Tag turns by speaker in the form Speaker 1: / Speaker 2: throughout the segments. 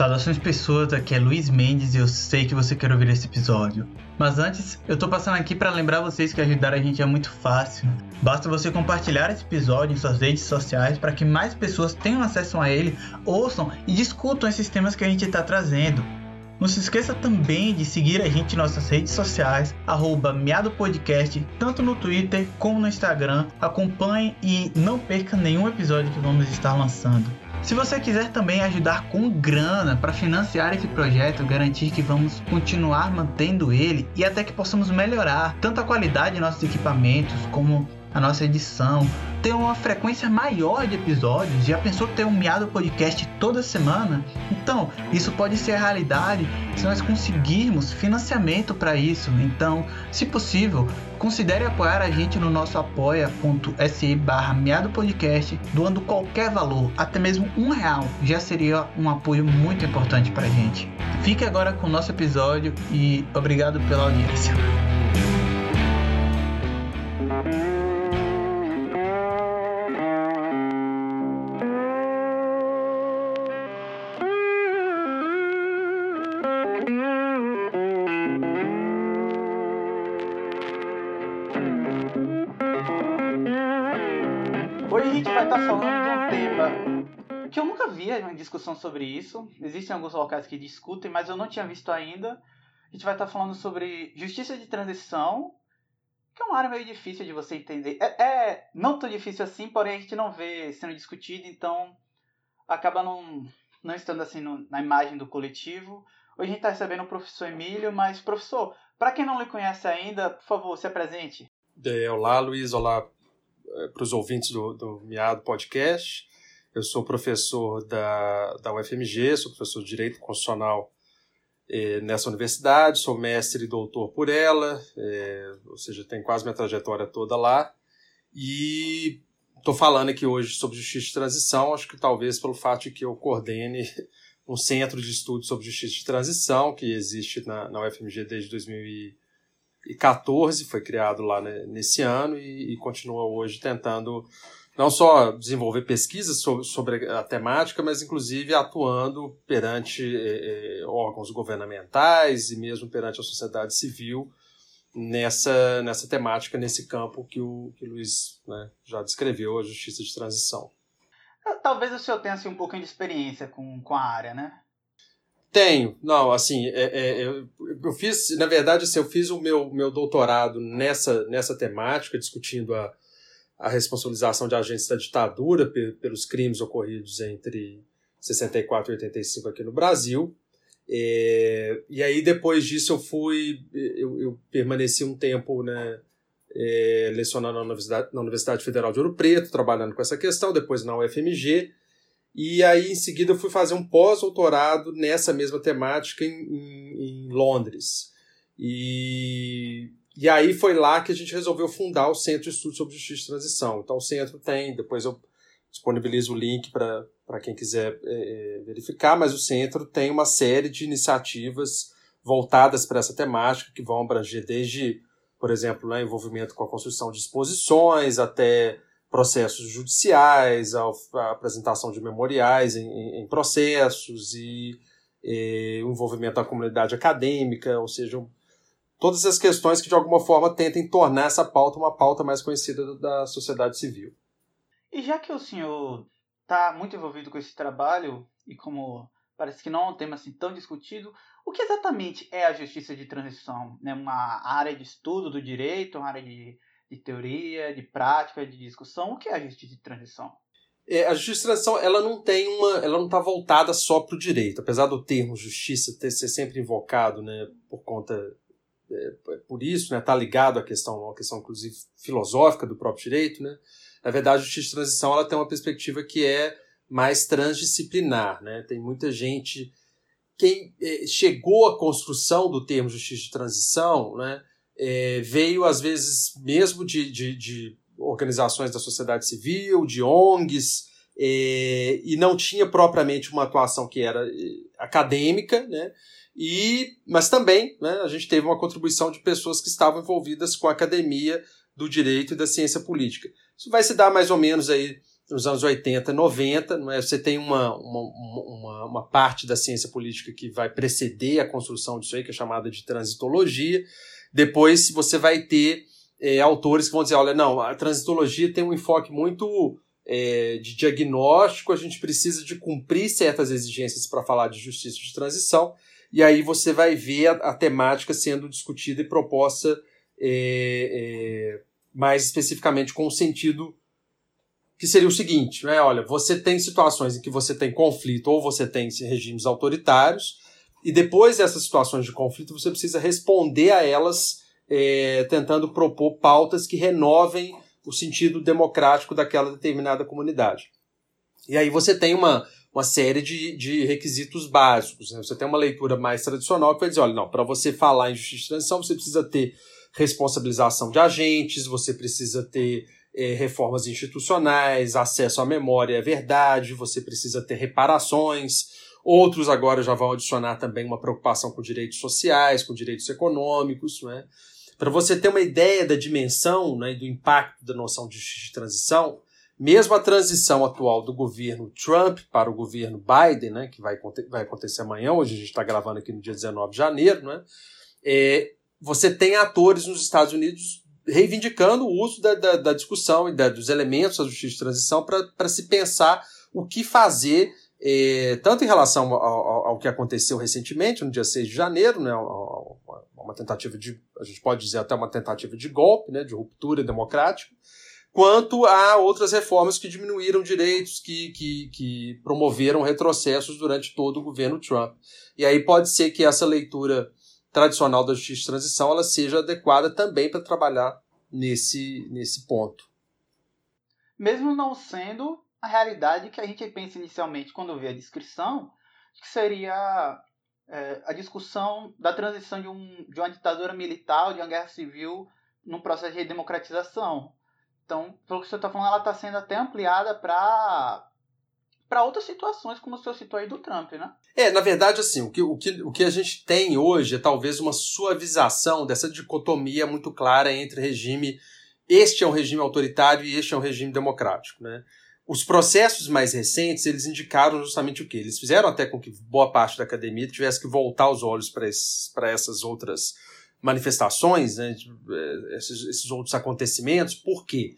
Speaker 1: Saudações pessoas, aqui é Luiz Mendes e eu sei que você quer ouvir esse episódio. Mas antes, eu tô passando aqui para lembrar vocês que ajudar a gente é muito fácil. Basta você compartilhar esse episódio em suas redes sociais para que mais pessoas tenham acesso a ele, ouçam e discutam esses temas que a gente está trazendo. Não se esqueça também de seguir a gente em nossas redes sociais, arroba tanto no Twitter como no Instagram. Acompanhe e não perca nenhum episódio que vamos estar lançando. Se você quiser também ajudar com grana para financiar esse projeto, garantir que vamos continuar mantendo ele e até que possamos melhorar tanto a qualidade de nossos equipamentos como a nossa edição, ter uma frequência maior de episódios. Já pensou ter um miado podcast toda semana? Então, isso pode ser a realidade se nós conseguirmos financiamento para isso. Então, se possível, considere apoiar a gente no nosso apoia.se barra podcast, doando qualquer valor, até mesmo um real, já seria um apoio muito importante para a gente. Fique agora com o nosso episódio e obrigado pela audiência. Uma discussão sobre isso. Existem alguns locais que discutem, mas eu não tinha visto ainda. A gente vai estar falando sobre justiça de transição, que é uma área meio difícil de você entender. É, é não tão difícil assim, porém a gente não vê sendo discutido, então acaba não, não estando assim no, na imagem do coletivo. Hoje a gente está recebendo o professor Emílio, mas professor, para quem não lhe conhece ainda, por favor, se apresente.
Speaker 2: É, olá, Luiz, olá é, para os ouvintes do, do Miado Podcast. Eu sou professor da, da UFMG, sou professor de Direito Constitucional eh, nessa universidade, sou mestre e doutor por ela, eh, ou seja, tenho quase minha trajetória toda lá. E estou falando aqui hoje sobre justiça de transição, acho que talvez pelo fato de que eu coordene um centro de estudos sobre justiça de transição, que existe na, na UFMG desde 2014, foi criado lá né, nesse ano e, e continua hoje tentando não só desenvolver pesquisas sobre, sobre a temática, mas inclusive atuando perante eh, órgãos governamentais e mesmo perante a sociedade civil nessa, nessa temática, nesse campo que o, que o Luiz né, já descreveu, a justiça de transição.
Speaker 1: Ah, talvez o senhor tenha assim, um pouquinho de experiência com, com a área, né?
Speaker 2: Tenho, não, assim, é, é, eu, eu fiz, na verdade, assim, eu fiz o meu, meu doutorado nessa, nessa temática, discutindo a, a responsabilização de agentes da ditadura pelos crimes ocorridos entre 64 e 85 aqui no Brasil. É, e aí, depois disso, eu fui. Eu, eu permaneci um tempo né, é, lecionando na Universidade, na Universidade Federal de Ouro Preto, trabalhando com essa questão, depois na UFMG. E aí, em seguida, eu fui fazer um pós-doutorado nessa mesma temática em, em, em Londres. E e aí foi lá que a gente resolveu fundar o Centro de Estudos sobre Justiça e Transição. Então o centro tem, depois eu disponibilizo o link para quem quiser é, é, verificar, mas o centro tem uma série de iniciativas voltadas para essa temática, que vão abranger desde, por exemplo, né, envolvimento com a construção de exposições, até processos judiciais, a, a apresentação de memoriais em, em, em processos e, e o envolvimento da comunidade acadêmica, ou seja, todas as questões que de alguma forma tentem tornar essa pauta uma pauta mais conhecida da sociedade civil.
Speaker 1: E já que o senhor está muito envolvido com esse trabalho e como parece que não é um tema assim tão discutido, o que exatamente é a justiça de transição? É uma área de estudo do direito, uma área de, de teoria, de prática, de discussão? O que é a justiça de transição?
Speaker 2: É, a justiça de transição ela não tem uma, ela não está voltada só para o direito, apesar do termo justiça ter ser sempre invocado, né, por conta por isso, está né, tá ligado à questão, à questão inclusive filosófica do próprio direito, né? Na verdade, a justiça de transição ela tem uma perspectiva que é mais transdisciplinar, né? Tem muita gente quem é, chegou à construção do termo justiça de transição, né? É, veio às vezes mesmo de, de, de, organizações da sociedade civil, de ONGs, é, e não tinha propriamente uma atuação que era é, acadêmica, né? E, mas também né, a gente teve uma contribuição de pessoas que estavam envolvidas com a academia do direito e da ciência política. Isso vai se dar mais ou menos aí nos anos 80 e 90. Não é? Você tem uma, uma, uma, uma, parte da ciência política que vai preceder a construção disso aí, que é chamada de transitologia. Depois você vai ter é, autores que vão dizer: olha, não, a transitologia tem um enfoque muito é, de diagnóstico, a gente precisa de cumprir certas exigências para falar de justiça de transição. E aí você vai ver a, a temática sendo discutida e proposta é, é mais especificamente com o sentido que seria o seguinte, né? Olha, você tem situações em que você tem conflito ou você tem regimes autoritários, e depois dessas situações de conflito você precisa responder a elas é, tentando propor pautas que renovem o sentido democrático daquela determinada comunidade. E aí você tem uma, uma série de, de requisitos básicos. Né? Você tem uma leitura mais tradicional que vai dizer, olha, não, para você falar em justiça de transição, você precisa ter responsabilização de agentes, você precisa ter é, reformas institucionais, acesso à memória à verdade, você precisa ter reparações. Outros agora já vão adicionar também uma preocupação com direitos sociais, com direitos econômicos. Né? Para você ter uma ideia da dimensão né, do impacto da noção de justiça de transição, mesmo a transição atual do governo Trump para o governo Biden, né, que vai, vai acontecer amanhã, hoje a gente está gravando aqui no dia 19 de janeiro, né, é, você tem atores nos Estados Unidos reivindicando o uso da, da, da discussão e da, dos elementos da justiça de transição para se pensar o que fazer, é, tanto em relação ao, ao, ao, que aconteceu recentemente, no dia 6 de janeiro, né, uma tentativa de, a gente pode dizer até uma tentativa de golpe, né, de ruptura democrática, quanto a outras reformas que diminuíram direitos, que, que, que promoveram retrocessos durante todo o governo Trump. E aí pode ser que essa leitura tradicional da justiça de transição ela seja adequada também para trabalhar nesse, nesse ponto.
Speaker 1: Mesmo não sendo a realidade que a gente pensa inicialmente quando vê a descrição, que seria é, a discussão da transição de, um, de uma ditadura militar, de uma guerra civil, num processo de democratização. Então, pelo que você está falando, ela está sendo até ampliada para para outras situações, como o senhor citou aí do Trump, né?
Speaker 2: É, na verdade, assim, o que, o, que, o que a gente tem hoje é talvez uma suavização dessa dicotomia muito clara entre regime. Este é um regime autoritário e este é um regime democrático, né? Os processos mais recentes, eles indicaram justamente o quê? Eles fizeram até com que boa parte da academia tivesse que voltar os olhos para essas outras manifestações, né, eh, esses, esses outros acontecimentos. Por quê?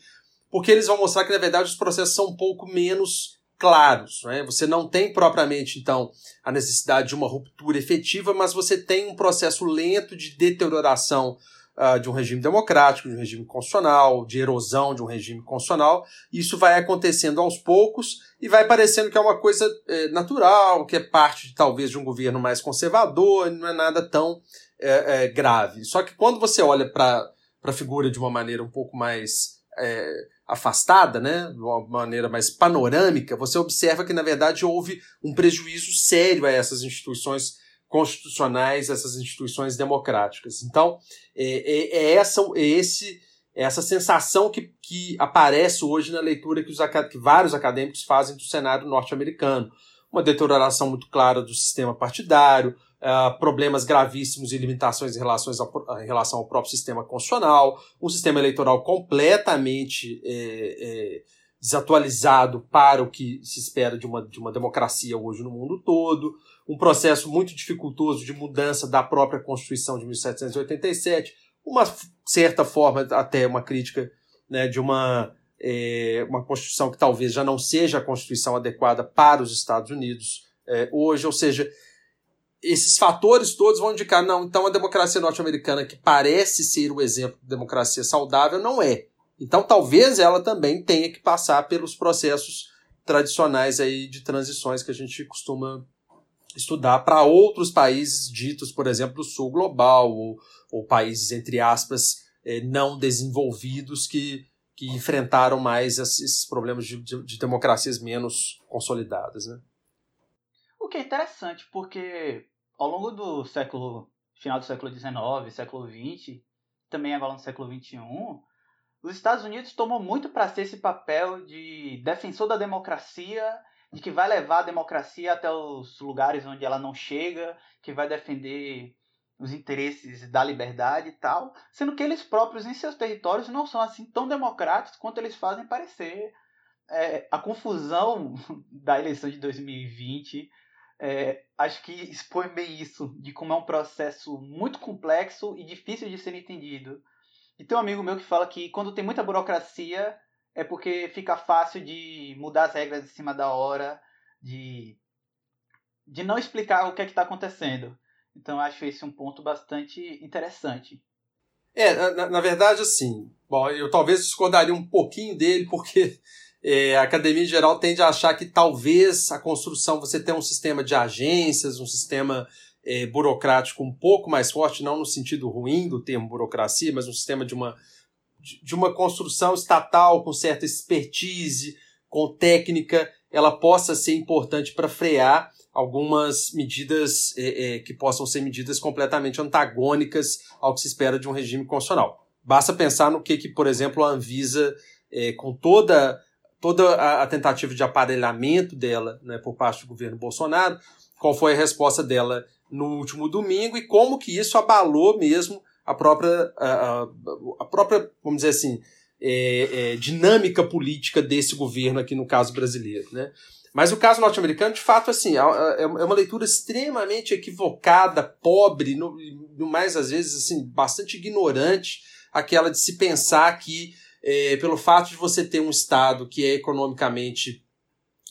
Speaker 2: Porque eles vão mostrar que, na verdade, os processos são um pouco menos claros. Né? Você não tem propriamente, então, a necessidade de uma ruptura efetiva, mas você tem um processo lento de deterioração uh, de um regime democrático, de um regime constitucional, de erosão de um regime constitucional. Isso vai acontecendo aos poucos e vai parecendo que é uma coisa é, natural, que é parte, talvez, de um governo mais conservador, não é nada tão é, é, grave. Só que quando você olha para a figura de uma maneira um pouco mais afastada, né, de uma maneira mais panorâmica, você observa que, na verdade, houve um prejuízo sério a essas instituições constitucionais, essas instituições democráticas. Então, é, é, é essa, é esse, é essa sensação que, que aparece hoje na leitura que, os, que vários acadêmicos fazem do cenário norte-americano. Uma deterioração muito clara do sistema partidário, uh, problemas gravíssimos e limitações em, relações ao, em relação ao próprio sistema constitucional, um sistema eleitoral completamente é, é, desatualizado para o que se espera de uma, de uma democracia hoje no mundo todo, um processo muito dificultoso de mudança da própria Constituição de 1787, uma certa forma, até uma crítica né, de uma, é, uma Constituição que talvez já não seja a Constituição adequada para os Estados Unidos é, hoje, ou seja, esses fatores todos vão indicar, não, então a democracia norte-americana, que parece ser o exemplo de democracia saudável, não é. Então talvez ela também tenha que passar pelos processos tradicionais aí de transições que a gente costuma estudar para outros países ditos, por exemplo, do sul global, ou, ou países, entre aspas, eh, não desenvolvidos que, que enfrentaram mais esses problemas de, de, de democracias menos consolidadas. Né?
Speaker 1: O que é interessante, porque ao longo do século, final do século XIX, século XX, também agora no século XXI, os Estados Unidos tomou muito para si esse papel de defensor da democracia, de que vai levar a democracia até os lugares onde ela não chega, que vai defender os interesses da liberdade e tal, sendo que eles próprios em seus territórios não são assim tão democráticos quanto eles fazem parecer. é, a confusão da eleição de 2020 é, acho que expõe bem isso, de como é um processo muito complexo e difícil de ser entendido. E tem um amigo meu que fala que quando tem muita burocracia é porque fica fácil de mudar as regras em cima da hora, de, de não explicar o que é está acontecendo. Então acho esse um ponto bastante interessante.
Speaker 2: É, na, na, verdade, assim, bom, eu talvez discordaria um pouquinho dele, porque é, a academia em geral tende a achar que talvez a construção, você tem um sistema de agências, um sistema é, burocrático um pouco mais forte, não no sentido ruim do termo burocracia, mas um sistema de uma, de uma construção estatal com certa expertise, com técnica, ela possa ser importante para frear algumas medidas é, é, que possam ser medidas completamente antagônicas ao que se espera de um regime constitucional. Basta pensar no que, que por exemplo, a Anvisa, é, com toda, toda a, a, tentativa de aparelhamento dela né, por parte do governo Bolsonaro, qual foi a resposta dela no último domingo e como que isso abalou mesmo a própria, a, a própria vamos dizer assim, é, é, dinâmica política desse governo aqui no caso brasileiro. Né? Mas o caso norte-americano, de fato, assim, é, é, uma leitura extremamente equivocada, pobre, no, no mais às vezes assim, bastante ignorante, aquela de se pensar que é, pelo fato de você ter um Estado que é economicamente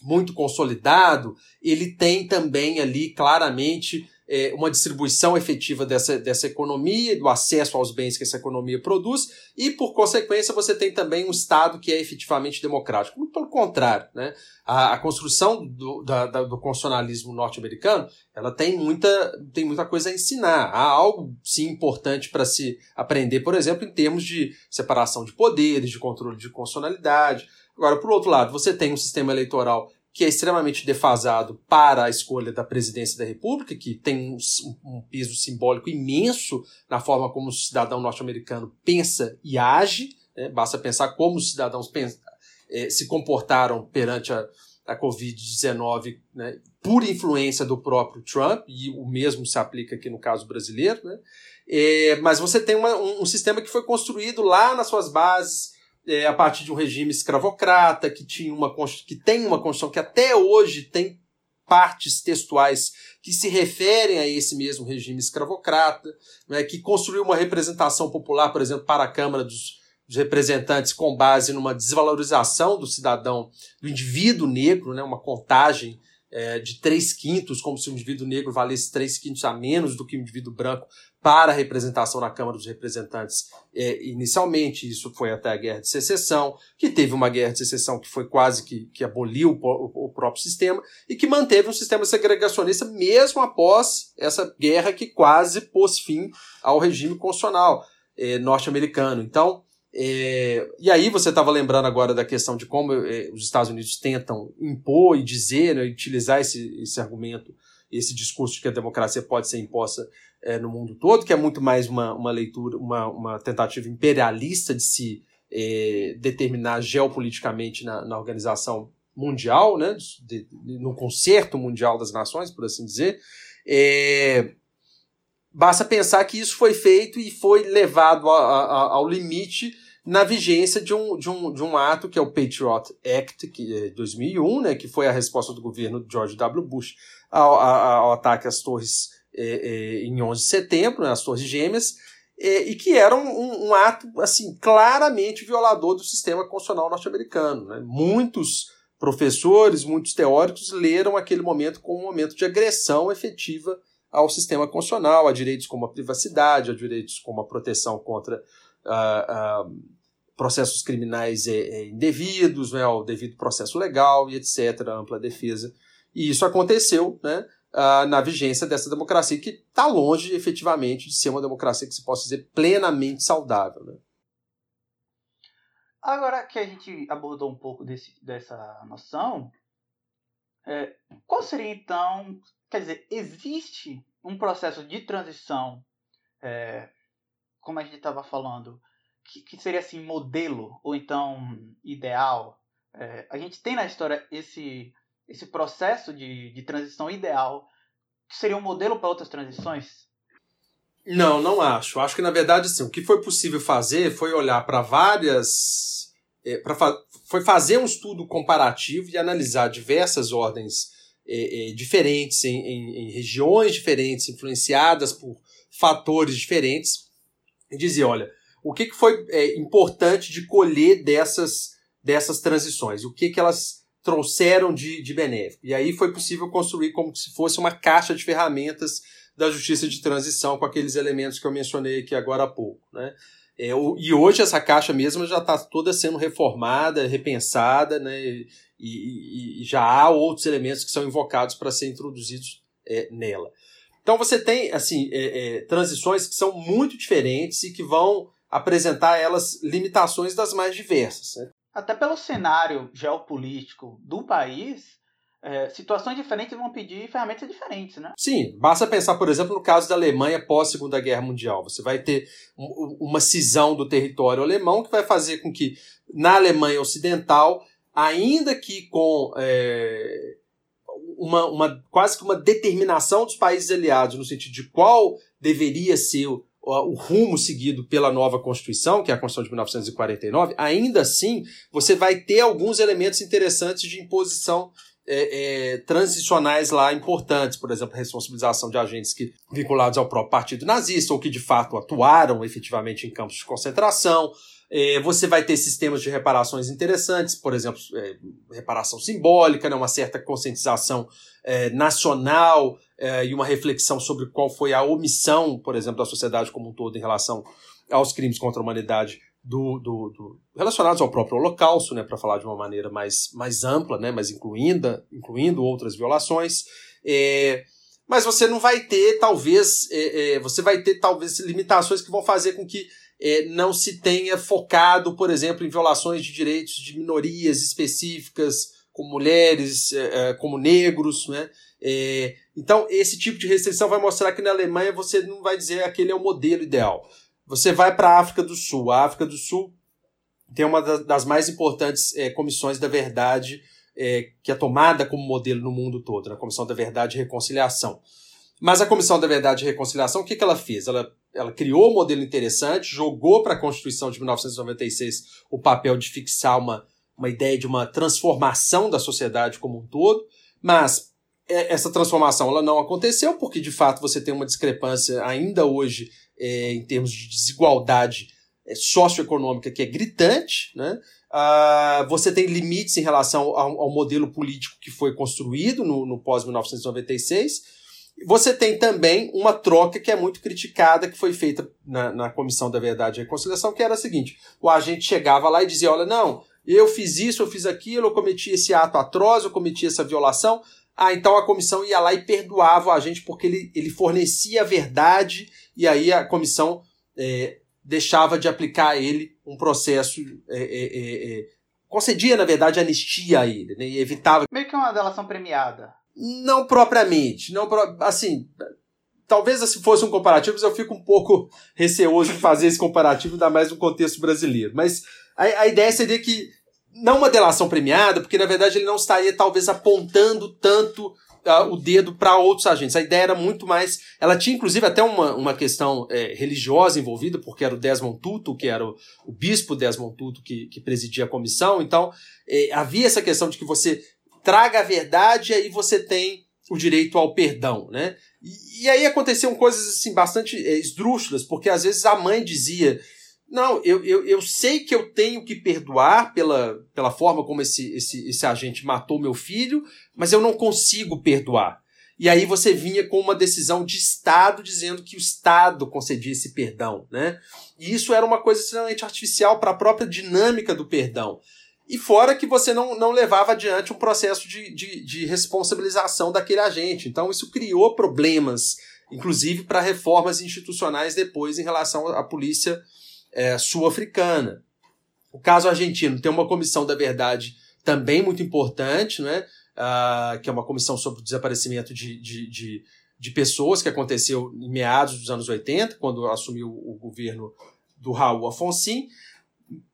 Speaker 2: muito consolidado, ele tem também ali claramente é, uma distribuição efetiva dessa, dessa economia, do acesso aos bens que essa economia produz, e por consequência você tem também um Estado que é efetivamente democrático. Muito pelo contrário, né? a, a construção do, da, da, do constitucionalismo norte-americano ela tem muita, tem muita coisa a ensinar. Há algo, sim, importante para se aprender, por exemplo, em termos de separação de poderes, de controle de constitucionalidade. Agora, por outro lado, você tem um sistema eleitoral que é extremamente defasado para a escolha da presidência da República, que tem um, um peso simbólico imenso na forma como o cidadão norte-americano pensa e age. Né? Basta pensar como os cidadãos é, se comportaram perante a, a Covid-19 né? por influência do próprio Trump, e o mesmo se aplica aqui no caso brasileiro. Né? É, mas você tem uma, um, um sistema que foi construído lá nas suas bases é, a partir de um regime escravocrata, que, tinha uma, que tem uma Constituição que até hoje tem partes textuais que se referem a esse mesmo regime escravocrata, né, que construiu uma representação popular, por exemplo, para a Câmara dos, dos Representantes com base numa desvalorização do cidadão, do indivíduo negro, né, uma contagem é, de três quintos, como se o indivíduo negro valesse três quintos a menos do que o indivíduo branco para a representação na Câmara dos Representantes é, inicialmente. Isso foi até a Guerra de Secessão, que teve uma Guerra de Secessão que foi quase que, que aboliu o, o, o próprio sistema e que manteve um sistema segregacionista mesmo após essa guerra que quase pôs fim ao regime constitucional é, norte-americano. Então, é, e aí você estava lembrando agora da questão de como é, os Estados Unidos tentam impor e dizer, né, utilizar esse, esse argumento, esse discurso de que a democracia pode ser imposta é, no mundo todo, que é muito mais uma, uma leitura, uma, uma tentativa imperialista de se é, determinar geopoliticamente na, na organização mundial, né, de, de, no concerto mundial das nações, por assim dizer. É, basta pensar que isso foi feito e foi levado a, a, ao limite na vigência de um, de, um, de um ato que é o Patriot Act, que é 2001, né, que foi a resposta do governo George W. Bush ao, ao, ao ataque às torres é, é, em 11 de setembro, né, as Torres Gêmeas, é, e que era um, um, ato assim claramente violador do sistema constitucional norte-americano. Né? Muitos professores, muitos teóricos leram aquele momento como um momento de agressão efetiva ao sistema constitucional, a direitos como a privacidade, a direitos como a proteção contra uh, uh, processos criminais é, indevidos, né, ao devido processo legal e etc., ampla defesa. E isso aconteceu, né? uh, na vigência dessa democracia, que está longe efetivamente de ser uma democracia que se possa dizer plenamente saudável. Né?
Speaker 1: Agora que a gente abordou um pouco desse, dessa noção, é, qual seria então, quer dizer, existe um processo de transição, é, como a gente estava falando, que, que, seria assim modelo ou então ideal? É, a gente tem na história esse esse processo de, de transição ideal seria um modelo para outras transições?
Speaker 2: Não, não acho. Acho que, na verdade, assim, o que foi possível fazer foi olhar para várias é, pra fa foi fazer um estudo comparativo e analisar diversas ordens é, é, diferentes, em, em, em, regiões diferentes, influenciadas por fatores diferentes, e dizer, olha, o que, que foi é, importante de colher dessas, dessas transições, o que, que elas trouxeram de, de benéfico. E aí foi possível construir como se fosse uma caixa de ferramentas da justiça de transição com aqueles elementos que eu mencionei aqui agora há pouco. Né? É, o, e hoje essa caixa mesmo já está toda sendo reformada, repensada, né? E, e, e, já há outros elementos que são invocados para serem introduzidos é, nela. Então você tem assim é, é, transições que são muito diferentes e que vão apresentar elas limitações das mais diversas. Né?
Speaker 1: Até pelo cenário geopolítico do país, é, situações diferentes vão pedir ferramentas diferentes, né?
Speaker 2: Sim, basta pensar, por exemplo, no caso da Alemanha pós Segunda Guerra Mundial. Você vai ter uma cisão do território alemão que vai fazer com que na Alemanha Ocidental, ainda que com é, uma, uma quase que uma determinação dos países aliados no sentido de qual deveria ser o, o rumo seguido pela nova Constituição, que é a Constituição de 1949, ainda assim você vai ter alguns elementos interessantes de imposição é, é, transicionais lá importantes, por exemplo, responsabilização de agentes que, vinculados ao próprio partido nazista ou que de fato atuaram efetivamente em campos de concentração. É, você vai ter sistemas de reparações interessantes, por exemplo, é, reparação simbólica, né, uma certa conscientização é, nacional e uma reflexão sobre qual foi a omissão, por exemplo, da sociedade como um todo em relação aos crimes contra a humanidade do, do, do, relacionados ao próprio Holocausto, né, para falar de uma maneira mais, mais ampla, né, mas incluindo, incluindo outras violações. É, mas você não vai ter, talvez, é, é, você vai ter talvez limitações que vão fazer com que é, não se tenha focado, por exemplo, em violações de direitos de minorias específicas, como mulheres, é, é, como negros, né? então, esse tipo de restrição vai mostrar que na Alemanha você não vai dizer que aquele é o modelo ideal. Você vai para a África do Sul. A África do Sul tem uma das mais importantes é, comissões da verdade é, que é tomada como modelo no mundo todo, na Comissão da Verdade e Reconciliação. Mas a Comissão da Verdade e Reconciliação, o que, que ela fez? Ela, ela criou um modelo interessante, jogou para a Constituição de 1996 o papel de fixar uma, uma ideia de uma transformação da sociedade como um todo, mas essa transformação ela não aconteceu porque de fato você tem uma discrepância ainda hoje é, em termos de desigualdade é, socioeconômica que é gritante, né? Ah, você tem limites em relação ao, ao, modelo político que foi construído no, no pós-1996. Você tem também uma troca que é muito criticada, que foi feita na, na Comissão da Verdade e Reconciliação, que era a seguinte: o agente chegava lá e dizia: olha, não, eu fiz isso, eu fiz aquilo, eu cometi esse ato atroz, eu cometi essa violação. Ah, então a comissão ia lá e perdoava o agente porque ele, ele fornecia a verdade e aí a comissão é, deixava de aplicar a ele um processo. É, é, é, é concedia, na verdade, anistia a ele, né, e evitava.
Speaker 1: Meio que uma delação premiada.
Speaker 2: Não propriamente. não Assim, talvez se fosse um comparativo, eu fico um pouco receoso de fazer esse comparativo, ainda mais no contexto brasileiro. Mas a, a ideia seria que não uma delação premiada, porque na verdade ele não estaria talvez apontando tanto uh, o dedo para outros agentes. A ideia era muito mais. Ela tinha, inclusive, até uma, uma questão é, religiosa envolvida, porque era o Desmond Tutu, que era o, o bispo Desmond Tutu que, que presidia a comissão. Então, é, havia essa questão de que você traga a verdade e aí você tem o direito ao perdão, né? E, e aí aconteciam coisas assim bastante é, esdrúxulas, porque às vezes a mãe dizia não, eu, eu, eu sei que eu tenho que perdoar pela, pela forma como esse, esse, esse agente matou meu filho, mas eu não consigo perdoar. E aí você vinha com uma decisão de Estado dizendo que o Estado concedia esse perdão, né? E isso era uma coisa extremamente artificial para a própria dinâmica do perdão. E fora que você não, não levava adiante um processo de, de, de responsabilização daquele agente. Então isso criou problemas, inclusive para reformas institucionais depois em relação à polícia é, sul-africana. O caso argentino tem uma comissão da verdade também muito importante, né? Uh, que é uma comissão sobre o desaparecimento de, de, de, de, pessoas que aconteceu em meados dos anos 80, quando assumiu o governo do Raul Afonso.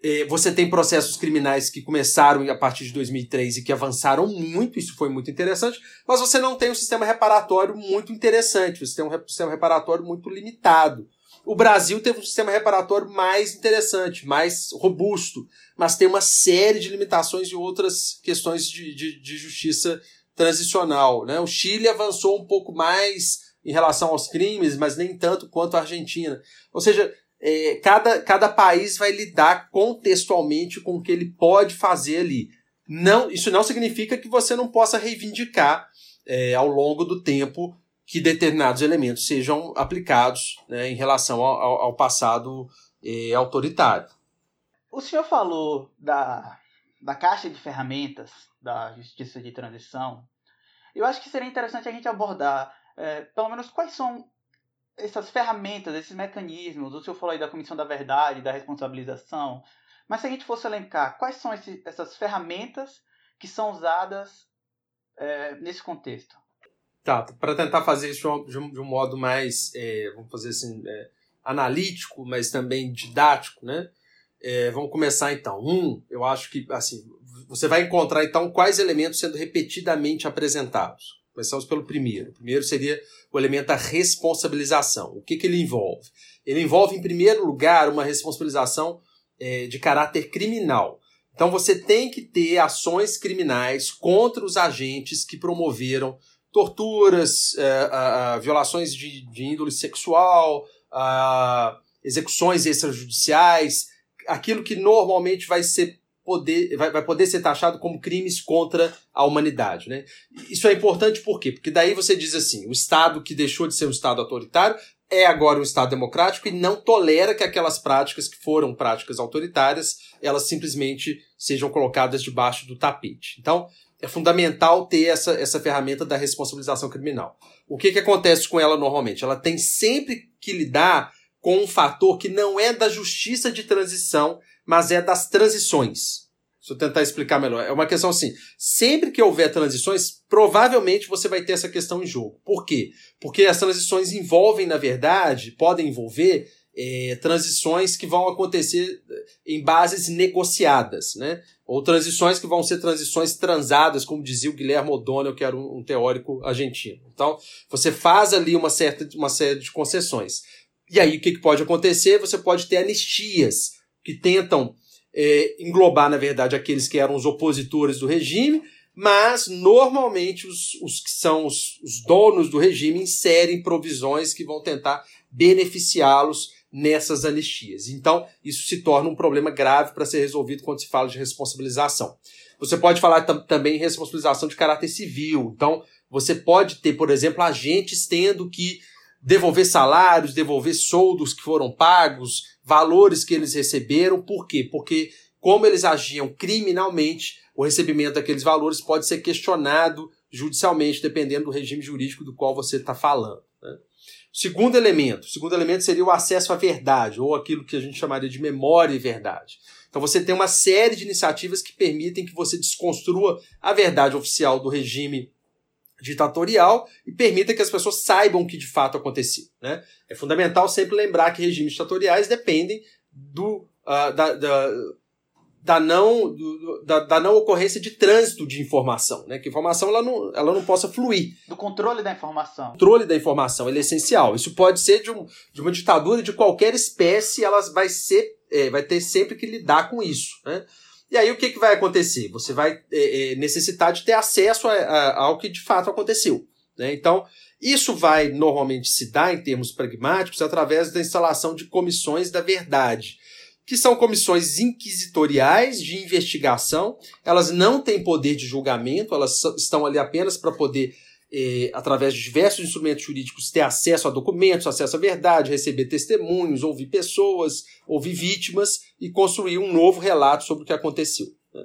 Speaker 2: É, você tem processos criminais que começaram a partir de 2003 e que avançaram muito, isso foi muito interessante, mas você não tem um sistema reparatório muito interessante, você tem um sistema reparatório muito limitado. O Brasil teve um sistema reparatório mais interessante, mais robusto, mas tem uma série de limitações e outras questões de, de, de justiça transicional. Né? O Chile avançou um pouco mais em relação aos crimes, mas nem tanto quanto a Argentina. Ou seja, é, cada, cada país vai lidar contextualmente com o que ele pode fazer ali. Não, isso não significa que você não possa reivindicar é, ao longo do tempo que determinados elementos sejam aplicados né, em relação ao, ao passado é, autoritário.
Speaker 1: O senhor falou da, da caixa de ferramentas da justiça de transição. Eu acho que seria interessante a gente abordar, é, pelo menos, quais são essas ferramentas, esses mecanismos. O senhor falou aí da Comissão da Verdade, da responsabilização. Mas se a gente fosse elencar, quais são esse, essas ferramentas que são usadas é, nesse contexto?
Speaker 2: Tá, para tentar fazer isso de um, de um modo mais, é, vamos fazer assim, é, analítico, mas também didático, né? É, vamos começar então. Um, eu acho que assim, você vai encontrar então quais elementos sendo repetidamente apresentados. Começamos pelo primeiro. O primeiro seria o elemento da responsabilização. O que, que ele envolve? Ele envolve, em primeiro lugar, uma responsabilização é, de caráter criminal. Então você tem que ter ações criminais contra os agentes que promoveram torturas, é, violações de, de, índole sexual, execuções extrajudiciais, aquilo que normalmente vai ser poder, vai, vai poder ser taxado como crimes contra a humanidade. Né? Isso é importante por quê? Porque daí você diz assim: o Estado que deixou de ser um Estado autoritário é agora um Estado democrático e não tolera que aquelas práticas que foram práticas autoritárias elas simplesmente sejam colocadas debaixo do tapete. Então, é fundamental ter essa, essa ferramenta da responsabilização criminal. O que, que acontece com ela normalmente? Ela tem sempre que lidar com um fator que não é da justiça de transição, mas é das transições. Deixa eu tentar explicar melhor. É uma questão assim: sempre que houver transições, provavelmente você vai ter essa questão em jogo. Por quê? Porque as transições envolvem, na verdade, podem envolver é, transições que vão acontecer eh, em bases negociadas, né? Ou transições que vão ser transições transadas, como dizia o Guilherme O'Donnell, que era um, teórico argentino. Então, você faz ali uma, certa, uma série de concessões. E aí, o que pode acontecer? Você pode ter anistias que tentam é, englobar, na verdade, aqueles que eram os opositores do regime, mas normalmente os, os que são os, os donos do regime inserem provisões que vão tentar beneficiá-los nessas anistias. Então, isso se torna um problema grave para ser resolvido quando se fala de responsabilização. Você pode falar tam também em responsabilização de caráter civil. Então, você pode ter, por exemplo, agentes tendo que devolver salários, devolver soldos que foram pagos, valores que eles receberam. Por quê? Porque, como eles agiam criminalmente, o recebimento daqueles valores pode ser questionado judicialmente, dependendo do regime jurídico do qual você está falando. Né? Segundo elemento, o segundo elemento seria o acesso à verdade, ou aquilo que a gente chamaria de memória e verdade. Então você tem uma série de iniciativas que permitem que você desconstrua a verdade oficial do regime ditatorial e permita que as pessoas saibam o que de fato aconteceu. Né? É fundamental sempre lembrar que regimes ditatoriais dependem do, uh, da, da, da não, do, da, da, não ocorrência de trânsito de informação, né? Que a informação ela não, ela não possa fluir.
Speaker 1: Do controle da informação. O
Speaker 2: controle da informação ele é essencial. Isso pode ser de, um, de uma ditadura de qualquer espécie, ela vai ser, é, vai ter sempre que lidar com isso, né? E aí o que, que vai acontecer? Você vai é, é, necessitar de ter acesso a, a, ao que de fato aconteceu. Né? Então, isso vai normalmente se dar em termos pragmáticos através da instalação de comissões da verdade que são comissões inquisitoriais de investigação. Elas não têm poder de julgamento, elas estão ali apenas para poder, eh, através de diversos instrumentos jurídicos, ter acesso a documentos, acesso à verdade, receber testemunhos, ouvir pessoas, ouvir vítimas e construir um novo relato sobre o que aconteceu. Né?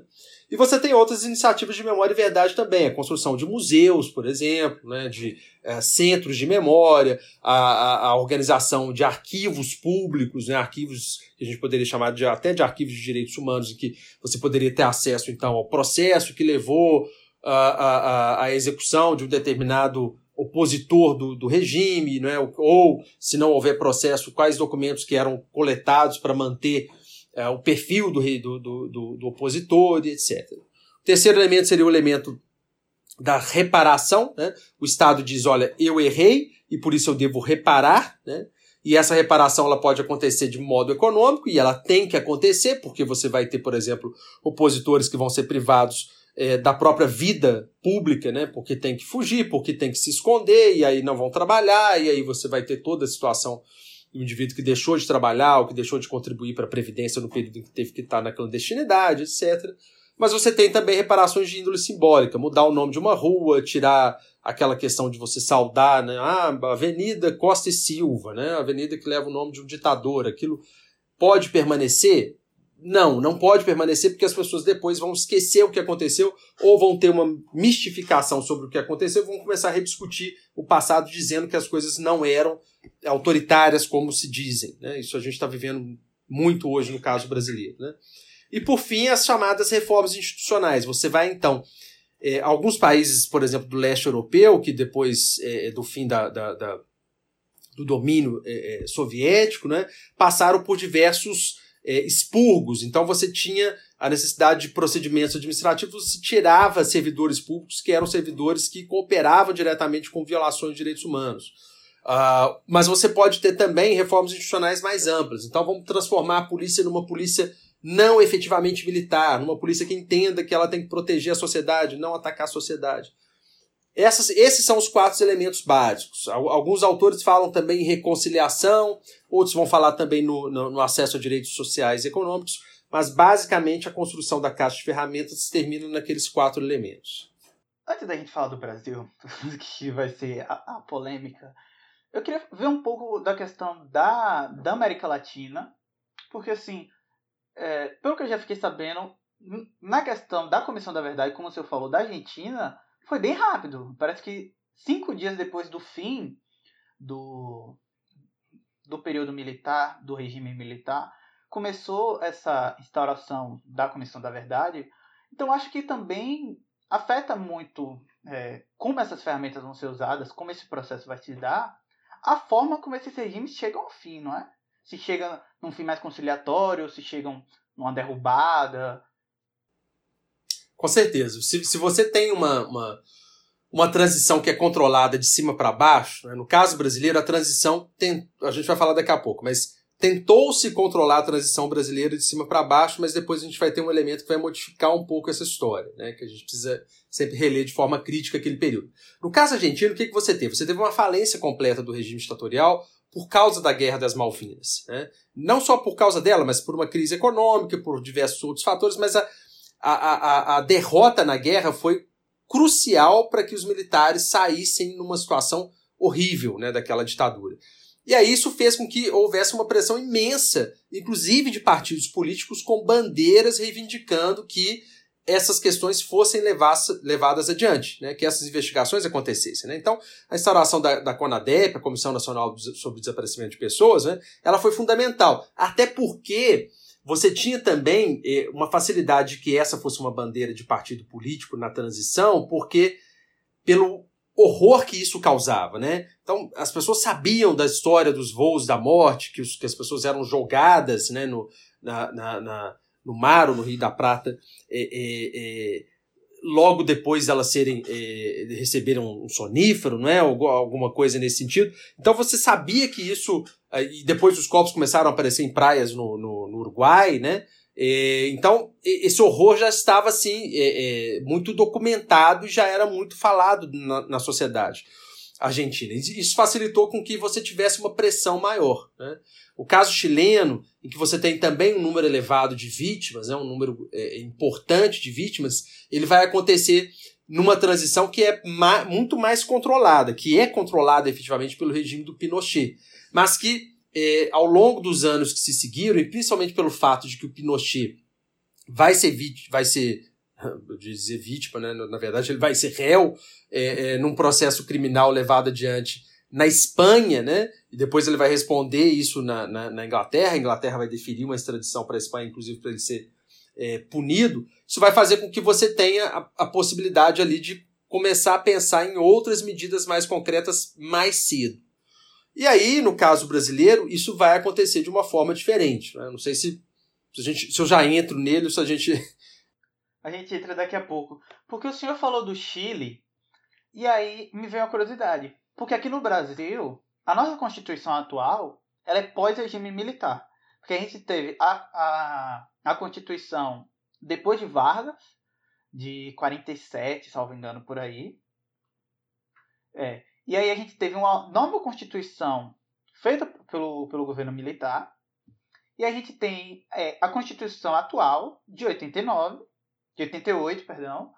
Speaker 2: E você tem outras iniciativas de memória e verdade também, a construção de museus, por exemplo, né, de é, centros de memória, a, a, a, organização de arquivos públicos, né, arquivos que a gente poderia chamar de, até de arquivos de direitos humanos, em que você poderia ter acesso então ao processo que levou à execução de um determinado opositor do, do regime, né, ou, se não houver processo, quais documentos que eram coletados para manter é, o perfil do, do, do, do opositor, etc. O terceiro elemento seria o elemento da reparação. Né? O Estado diz: olha, eu errei e por isso eu devo reparar. Né? e essa reparação ela pode acontecer de modo econômico, e ela tem que acontecer, porque você vai ter, por exemplo, opositores que vão ser privados é, da própria vida pública, né? Porque tem que fugir, porque tem que se esconder, e aí não vão trabalhar, e aí você vai ter toda a situação do indivíduo que deixou de trabalhar, ou que deixou de contribuir para a Previdência no período em que teve que estar na clandestinidade, etc. Mas você tem também reparações de índole simbólica, mudar o nome de uma rua, tirar aquela questão de você saudar, né? Ah, Avenida Costa e Silva, né? Avenida que leva o nome de um ditador, aquilo pode permanecer? Não, não pode permanecer porque as pessoas depois vão esquecer o que aconteceu ou vão ter uma mistificação sobre o que aconteceu, vão começar a rediscutir o passado dizendo que as coisas não eram autoritárias como se dizem. Né? Isso a gente está vivendo muito hoje no caso brasileiro. Né? E por fim, as chamadas reformas institucionais. Você vai então. É, alguns países, por exemplo, do leste europeu, que depois é, do fim da, da, da do domínio é, é soviético, né, passaram por diversos é, expurgos. Então você tinha a necessidade de procedimentos administrativos, você tirava servidores públicos que eram servidores que cooperavam diretamente com violações de direitos humanos. Uh, mas você pode ter também reformas institucionais mais amplas. Então vamos transformar a polícia numa polícia não efetivamente militar, numa polícia que entenda que ela tem que proteger a sociedade, não atacar a sociedade. Essas, esses são os quatro elementos básicos. Alguns autores falam também em reconciliação, outros vão falar também no, no, no, acesso a direitos sociais e econômicos, mas basicamente a construção da caixa de ferramentas termina naqueles quatro elementos.
Speaker 1: Antes da gente falar do Brasil, que vai ser a, a polêmica, eu queria ver um pouco da questão da, da América Latina, porque assim, é, pelo que eu já fiquei sabendo, na questão da Comissão da Verdade, como o senhor falou, da Argentina, foi bem rápido. Parece que cinco dias depois do fim do, do período militar, do regime militar, começou essa instauração da Comissão da Verdade. Então, acho que também afeta muito é, como essas ferramentas vão ser usadas, como esse processo vai se dar, a forma como esses regimes chegam ao fim, não é? Se chega num fim mais conciliatório, se chegam numa derrubada,
Speaker 2: com certeza. Se, se você tem uma, uma, uma transição que é controlada de cima para baixo, né? no caso brasileiro, a transição tem. A gente vai falar daqui a pouco, mas tentou-se controlar a transição brasileira de cima para baixo, mas depois a gente vai ter um elemento que vai modificar um pouco essa história, né? que a gente precisa sempre reler de forma crítica aquele período. No caso argentino, o que, que você teve? Você teve uma falência completa do regime ditatorial por causa da Guerra das Malvinas. Né? Não só por causa dela, mas por uma crise econômica, por diversos outros fatores, mas a, a, a, a derrota na guerra foi crucial para que os militares saíssem numa situação horrível né, daquela ditadura. E aí isso fez com que houvesse uma pressão imensa, inclusive de partidos políticos com bandeiras reivindicando que essas questões fossem levadas adiante, né, que essas investigações acontecessem. Né? Então, a instauração da, da CONADEP, a Comissão Nacional sobre o Desaparecimento de Pessoas, né, ela foi fundamental. Até porque você tinha também eh, uma facilidade de que essa fosse uma bandeira de partido político na transição, porque pelo horror que isso causava, né? Então, as pessoas sabiam da história dos voos da morte, que, os, que as pessoas eram jogadas né, no, na, na, na, no mar ou no Rio da Prata, é, é, é, logo depois elas serem é, receberam um sonífero, não é? Alguma coisa nesse sentido. Então você sabia que isso e depois os corpos começaram a aparecer em praias no, no, no Uruguai, né? Então, esse horror já estava assim, é, é, muito documentado e já era muito falado na, na, sociedade argentina. Isso facilitou com que você tivesse uma pressão maior. Né? O caso chileno, em que você tem também um número elevado de vítimas, né, um número é, importante de vítimas, ele vai acontecer numa transição que é ma muito mais controlada, que é controlada efetivamente pelo regime do Pinochet mas que é, ao longo dos anos que se seguiram, e principalmente pelo fato de que o Pinochet vai ser vítima, vai ser dizer vítima, né? na verdade ele vai ser réu é, é, num processo criminal levado adiante na Espanha, né? E depois ele vai responder isso na, na, na Inglaterra. A Inglaterra vai deferir uma extradição para a Espanha, inclusive para ele ser é, punido. Isso vai fazer com que você tenha a, a possibilidade ali de começar a pensar em outras medidas mais concretas mais cedo. E aí, no caso brasileiro, isso vai acontecer de uma forma diferente. Né? Não sei se, se, a gente, se eu já entro nele ou se a gente.
Speaker 1: A gente entra daqui a pouco. Porque o senhor falou do Chile, e aí me veio a curiosidade. Porque aqui no Brasil, a nossa Constituição atual, ela é pós-regime militar. Porque a gente teve a, a, a Constituição depois de Vargas, de 47, salvo engano, por aí. É. E aí a gente teve uma nova Constituição feita pelo, pelo governo militar. E a gente tem é, a Constituição atual, de 89, de 88, perdão,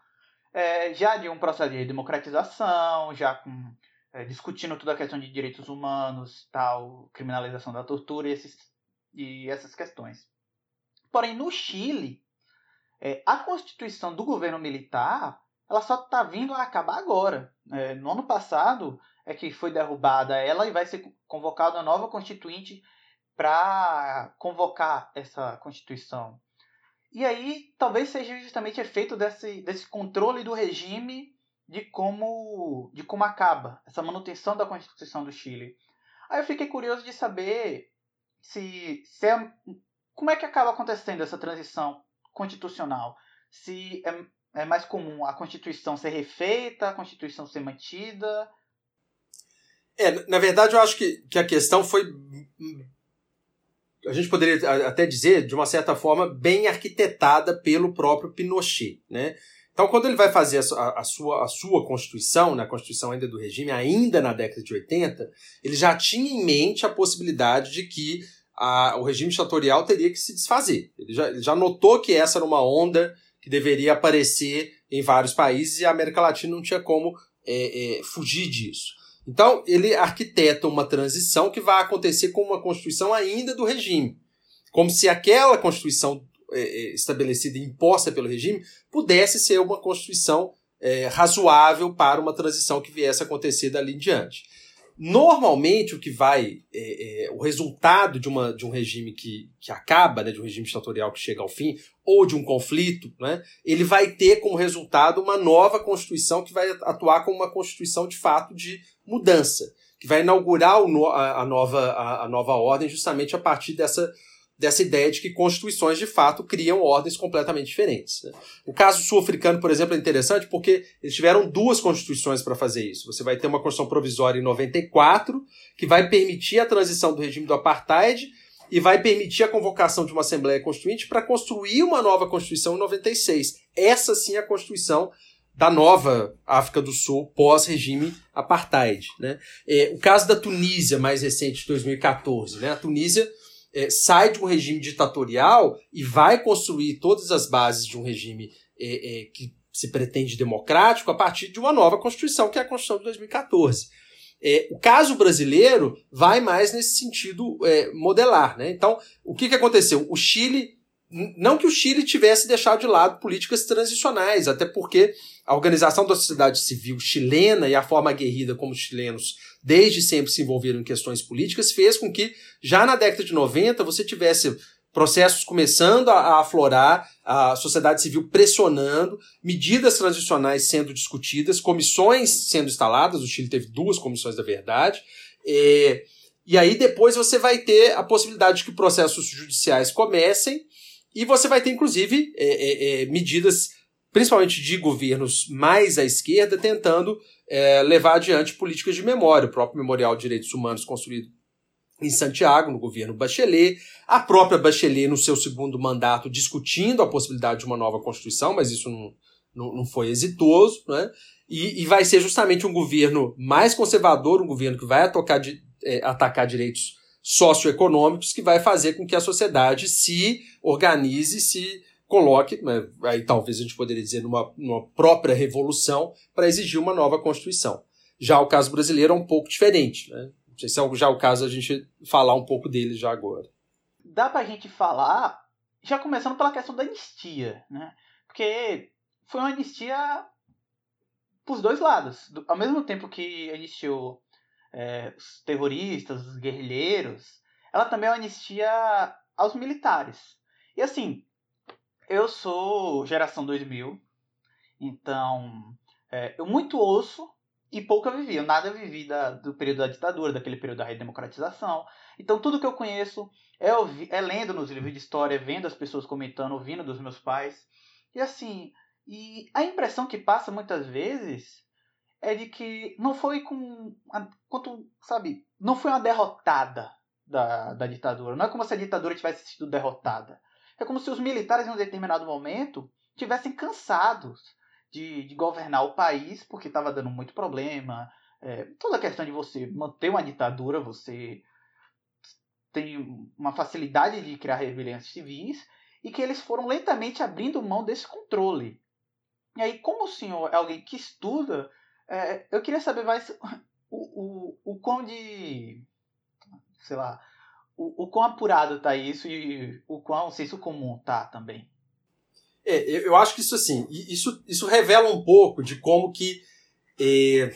Speaker 1: é, já de um processo de democratização, já com, é, discutindo toda a questão de direitos humanos, tal, criminalização da tortura e, esses, e essas questões. Porém, no Chile, é, a constituição do governo militar ela só está vindo a acabar agora. É, no ano passado é que foi derrubada ela e vai ser convocada uma nova constituinte para convocar essa constituição. E aí talvez seja justamente efeito desse, desse controle do regime de como, de como acaba essa manutenção da Constituição do Chile. Aí eu fiquei curioso de saber se, se é, como é que acaba acontecendo essa transição constitucional. Se é, é mais comum a Constituição ser refeita, a Constituição ser mantida.
Speaker 2: É, na verdade, eu acho que, que a questão foi a gente poderia até dizer, de uma certa forma, bem arquitetada pelo próprio Pinochet. Né? Então, quando ele vai fazer a, a, sua, a sua Constituição, na né, Constituição ainda do regime, ainda na década de 80, ele já tinha em mente a possibilidade de que a, o regime ditatorial teria que se desfazer. Ele já, ele já notou que essa era uma onda que deveria aparecer em vários países e a América Latina não tinha como é, é, fugir disso. Então, ele arquiteta uma transição que vai acontecer com uma constituição ainda do regime. Como se aquela constituição é, é, estabelecida e imposta pelo regime pudesse ser uma constituição é, razoável para uma transição que viesse a acontecer dali em diante. Normalmente, o que vai. É, é, o resultado de, uma, de um regime que, que acaba, né, de um regime ditatorial que chega ao fim, ou de um conflito, né, ele vai ter como resultado uma nova Constituição que vai atuar como uma Constituição de fato de mudança, que vai inaugurar o, a, a, nova, a, a nova ordem justamente a partir dessa dessa ideia de que constituições de fato criam ordens completamente diferentes. Né? O caso sul-africano, por exemplo, é interessante porque eles tiveram duas constituições para fazer isso. Você vai ter uma Constituição Provisória em 94, que vai permitir a transição do regime do apartheid e vai permitir a convocação de uma Assembleia Constituinte para construir uma nova Constituição em 96. Essa sim é a Constituição da nova África do Sul pós-regime apartheid. Né? É, o caso da Tunísia, mais recente, de 2014. Né? A Tunísia é, sai de um regime ditatorial e vai construir todas as bases de um regime é, é, que se pretende democrático a partir de uma nova Constituição, que é a Constituição de 2014. É, o caso brasileiro vai mais nesse sentido é, modelar. Né? Então, o que, que aconteceu? O Chile não que o Chile tivesse deixado de lado políticas transicionais, até porque a organização da sociedade civil chilena e a forma aguerrida como os chilenos desde sempre se envolveram em questões políticas fez com que, já na década de 90, você tivesse processos começando a, aflorar, a sociedade civil pressionando, medidas transicionais sendo discutidas, comissões sendo instaladas, o Chile teve duas comissões da verdade, é, e aí depois você vai ter a possibilidade de que processos judiciais comecem, e você vai ter, inclusive, é, é, é, medidas, principalmente de governos mais à esquerda, tentando é, levar adiante políticas de memória. O próprio Memorial de Direitos Humanos construído em Santiago, no governo Bachelet, a própria Bachelet, no seu segundo mandato, discutindo a possibilidade de uma nova Constituição, mas isso não, não, não foi exitoso, né? E, e, vai ser justamente um governo mais conservador, um governo que vai atacar, é, atacar direitos socioeconômicos que vai fazer com que a sociedade se organize, se coloque, né, aí talvez a gente poderia dizer, numa, numa própria revolução para exigir uma nova Constituição. Já o caso brasileiro é um pouco diferente. Né? Não sei se é já o caso a gente falar um pouco dele já agora.
Speaker 1: Dá para a gente falar, já começando pela questão da anistia, né? porque foi uma anistia para os dois lados. Ao mesmo tempo que anistiou é, os terroristas, os guerrilheiros, ela também é uma anistia aos militares. E assim, eu sou geração 2000, então é, eu muito ouço e pouco eu vivi. Eu nada vivi da, do período da ditadura, daquele período da redemocratização. Então tudo que eu conheço é, é lendo nos livros de história, vendo as pessoas comentando, ouvindo dos meus pais. E assim, e a impressão que passa muitas vezes é de que não foi com. Quanto, sabe? Não foi uma derrotada da, da ditadura. Não é como se a ditadura tivesse sido derrotada. É como se os militares, em um determinado momento, tivessem cansados de, de governar o país, porque estava dando muito problema. É, toda a questão de você manter uma ditadura, você tem uma facilidade de criar rebeliões civis, e que eles foram lentamente abrindo mão desse controle. E aí, como o senhor é alguém que estuda, é, eu queria saber mais o, o, o quão de. sei lá. O, o quão apurado tá isso e o quão senso comum tá também.
Speaker 2: É, eu acho que isso assim, isso, isso revela um pouco de como que é,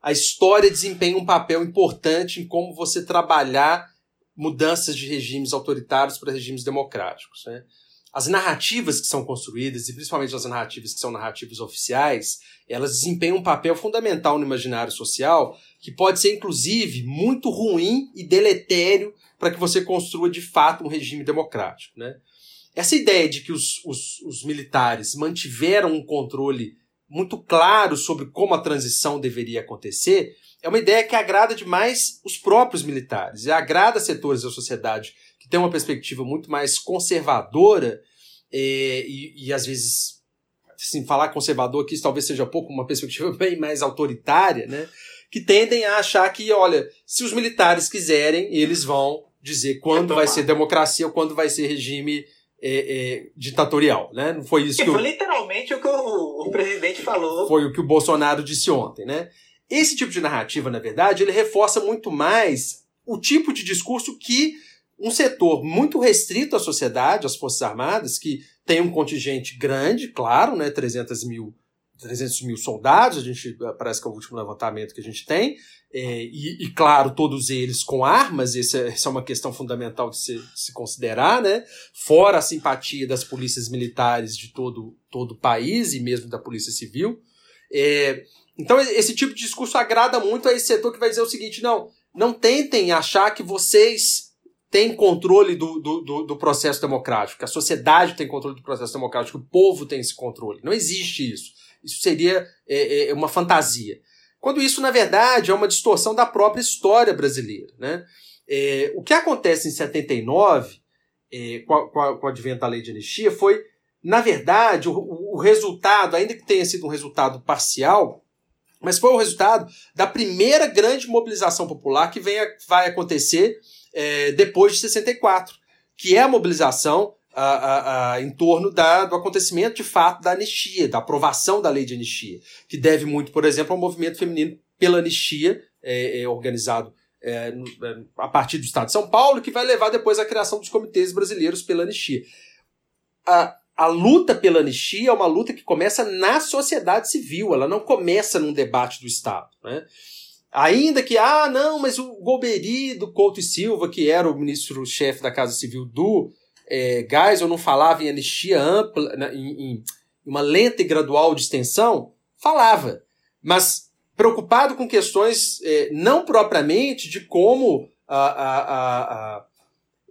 Speaker 2: a história desempenha um papel importante em como você trabalhar mudanças de regimes autoritários para regimes democráticos. Né? As narrativas que são construídas, e principalmente as narrativas que são narrativas oficiais, elas desempenham um papel fundamental no imaginário social que pode ser, inclusive, muito ruim e deletério para que você construa de fato um regime democrático. Né? Essa ideia de que os, os, os militares mantiveram um controle muito claro sobre como a transição deveria acontecer é uma ideia que agrada demais os próprios militares e agrada setores da sociedade que têm uma perspectiva muito mais conservadora é, e, e, às vezes assim, falar conservador aqui talvez seja pouco uma perspectiva bem mais autoritária, né? Que tendem a achar que, olha, se os militares quiserem, eles vão dizer quando vai ser democracia ou quando vai ser regime é, é, ditatorial, né? Não foi isso que,
Speaker 3: que foi o... literalmente o que o, o, presidente falou.
Speaker 2: Foi o que o Bolsonaro disse ontem, né? Esse tipo de narrativa, na verdade, ele reforça muito mais o tipo de discurso que um setor muito restrito à sociedade, às Forças Armadas, que tem um contingente grande, claro, né? 300 mil 300 mil soldados, a gente parece que é o último levantamento que a gente tem, é, e, e, claro, todos eles com armas, essa, é, essa é uma questão fundamental de se, se, considerar, né? Fora a simpatia das polícias militares de todo, todo o país e mesmo da polícia civil. É, então, esse tipo de discurso agrada muito a esse setor que vai dizer o seguinte: não, não tentem achar que vocês têm controle do, do, do processo democrático, que a sociedade tem controle do processo democrático, que o povo tem esse controle. Não existe isso. Isso seria é, é, uma fantasia. Quando isso, na verdade, é uma distorção da própria história brasileira. Né? É, o que acontece em 79, é, com, a, com, a, com o advento da lei de anistia, foi, na verdade, o, o resultado, ainda que tenha sido um resultado parcial, mas foi o resultado da primeira grande mobilização popular que vem vai acontecer é, depois de 64, que é a mobilização a, a, a, em torno da, do acontecimento de fato da anistia, da aprovação da lei de anistia, que deve muito, por exemplo, ao movimento feminino pela anistia, é, é organizado é, é, a partir do Estado de São Paulo, que vai levar depois à criação dos comitês brasileiros pela anistia. A, a luta pela anistia é uma luta que começa na sociedade civil, ela não começa num debate do Estado. Né? Ainda que, ah, não, mas o Golbery do Couto e Silva, que era o ministro-chefe da Casa Civil do é, Geisel não falava em anistia ampla, em, em uma lenta e gradual de extensão, falava. Mas preocupado com questões é, não propriamente de como a, a, a,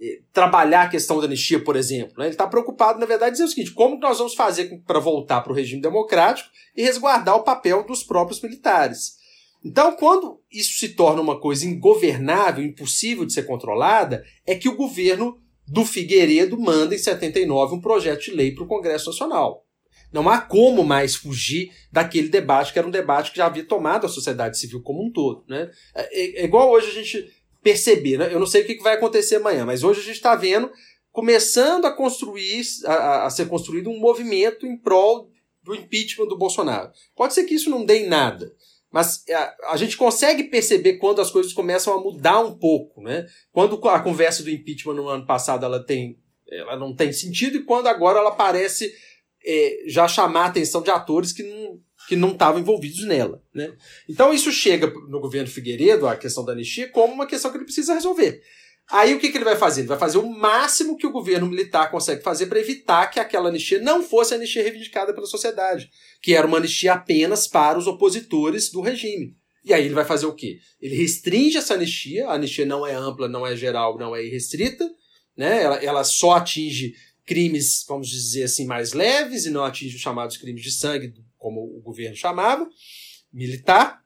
Speaker 2: é, trabalhar a questão da anistia, por exemplo. Né? Ele está preocupado, na verdade, em dizer o seguinte: como nós vamos fazer para voltar para o regime democrático e resguardar o papel dos próprios militares. Então, quando isso se torna uma coisa ingovernável, impossível de ser controlada, é que o governo do Figueiredo manda em 79 um projeto de lei para o Congresso Nacional. Não há como mais fugir daquele debate, que era um debate que já havia tomado a sociedade civil como um todo. Né? É, é igual hoje a gente perceber, né? eu não sei o que vai acontecer amanhã, mas hoje a gente está vendo começando a construir, a, a, ser construído um movimento em prol do impeachment do Bolsonaro. Pode ser que isso não dê em nada, mas a, a, gente consegue perceber quando as coisas começam a mudar um pouco, né? Quando a conversa do impeachment no ano passado ela tem, ela não tem sentido e quando agora ela parece é, já chamar a atenção de atores que não que não estavam envolvidos nela, né? Então isso chega no governo Figueiredo, a questão da anistia, como uma questão que ele precisa resolver. Aí o que, que, ele vai fazer? Ele vai fazer o máximo que o governo militar consegue fazer para evitar que aquela anistia não fosse a anistia reivindicada pela sociedade, que era uma anistia apenas para os opositores do regime. E aí ele vai fazer o quê? Ele restringe essa anistia, a anistia não é ampla, não é geral, não é irrestrita, né? ela, ela só atinge crimes, vamos dizer assim, mais leves e não atinge os chamados crimes de sangue, como o governo chamava, militar.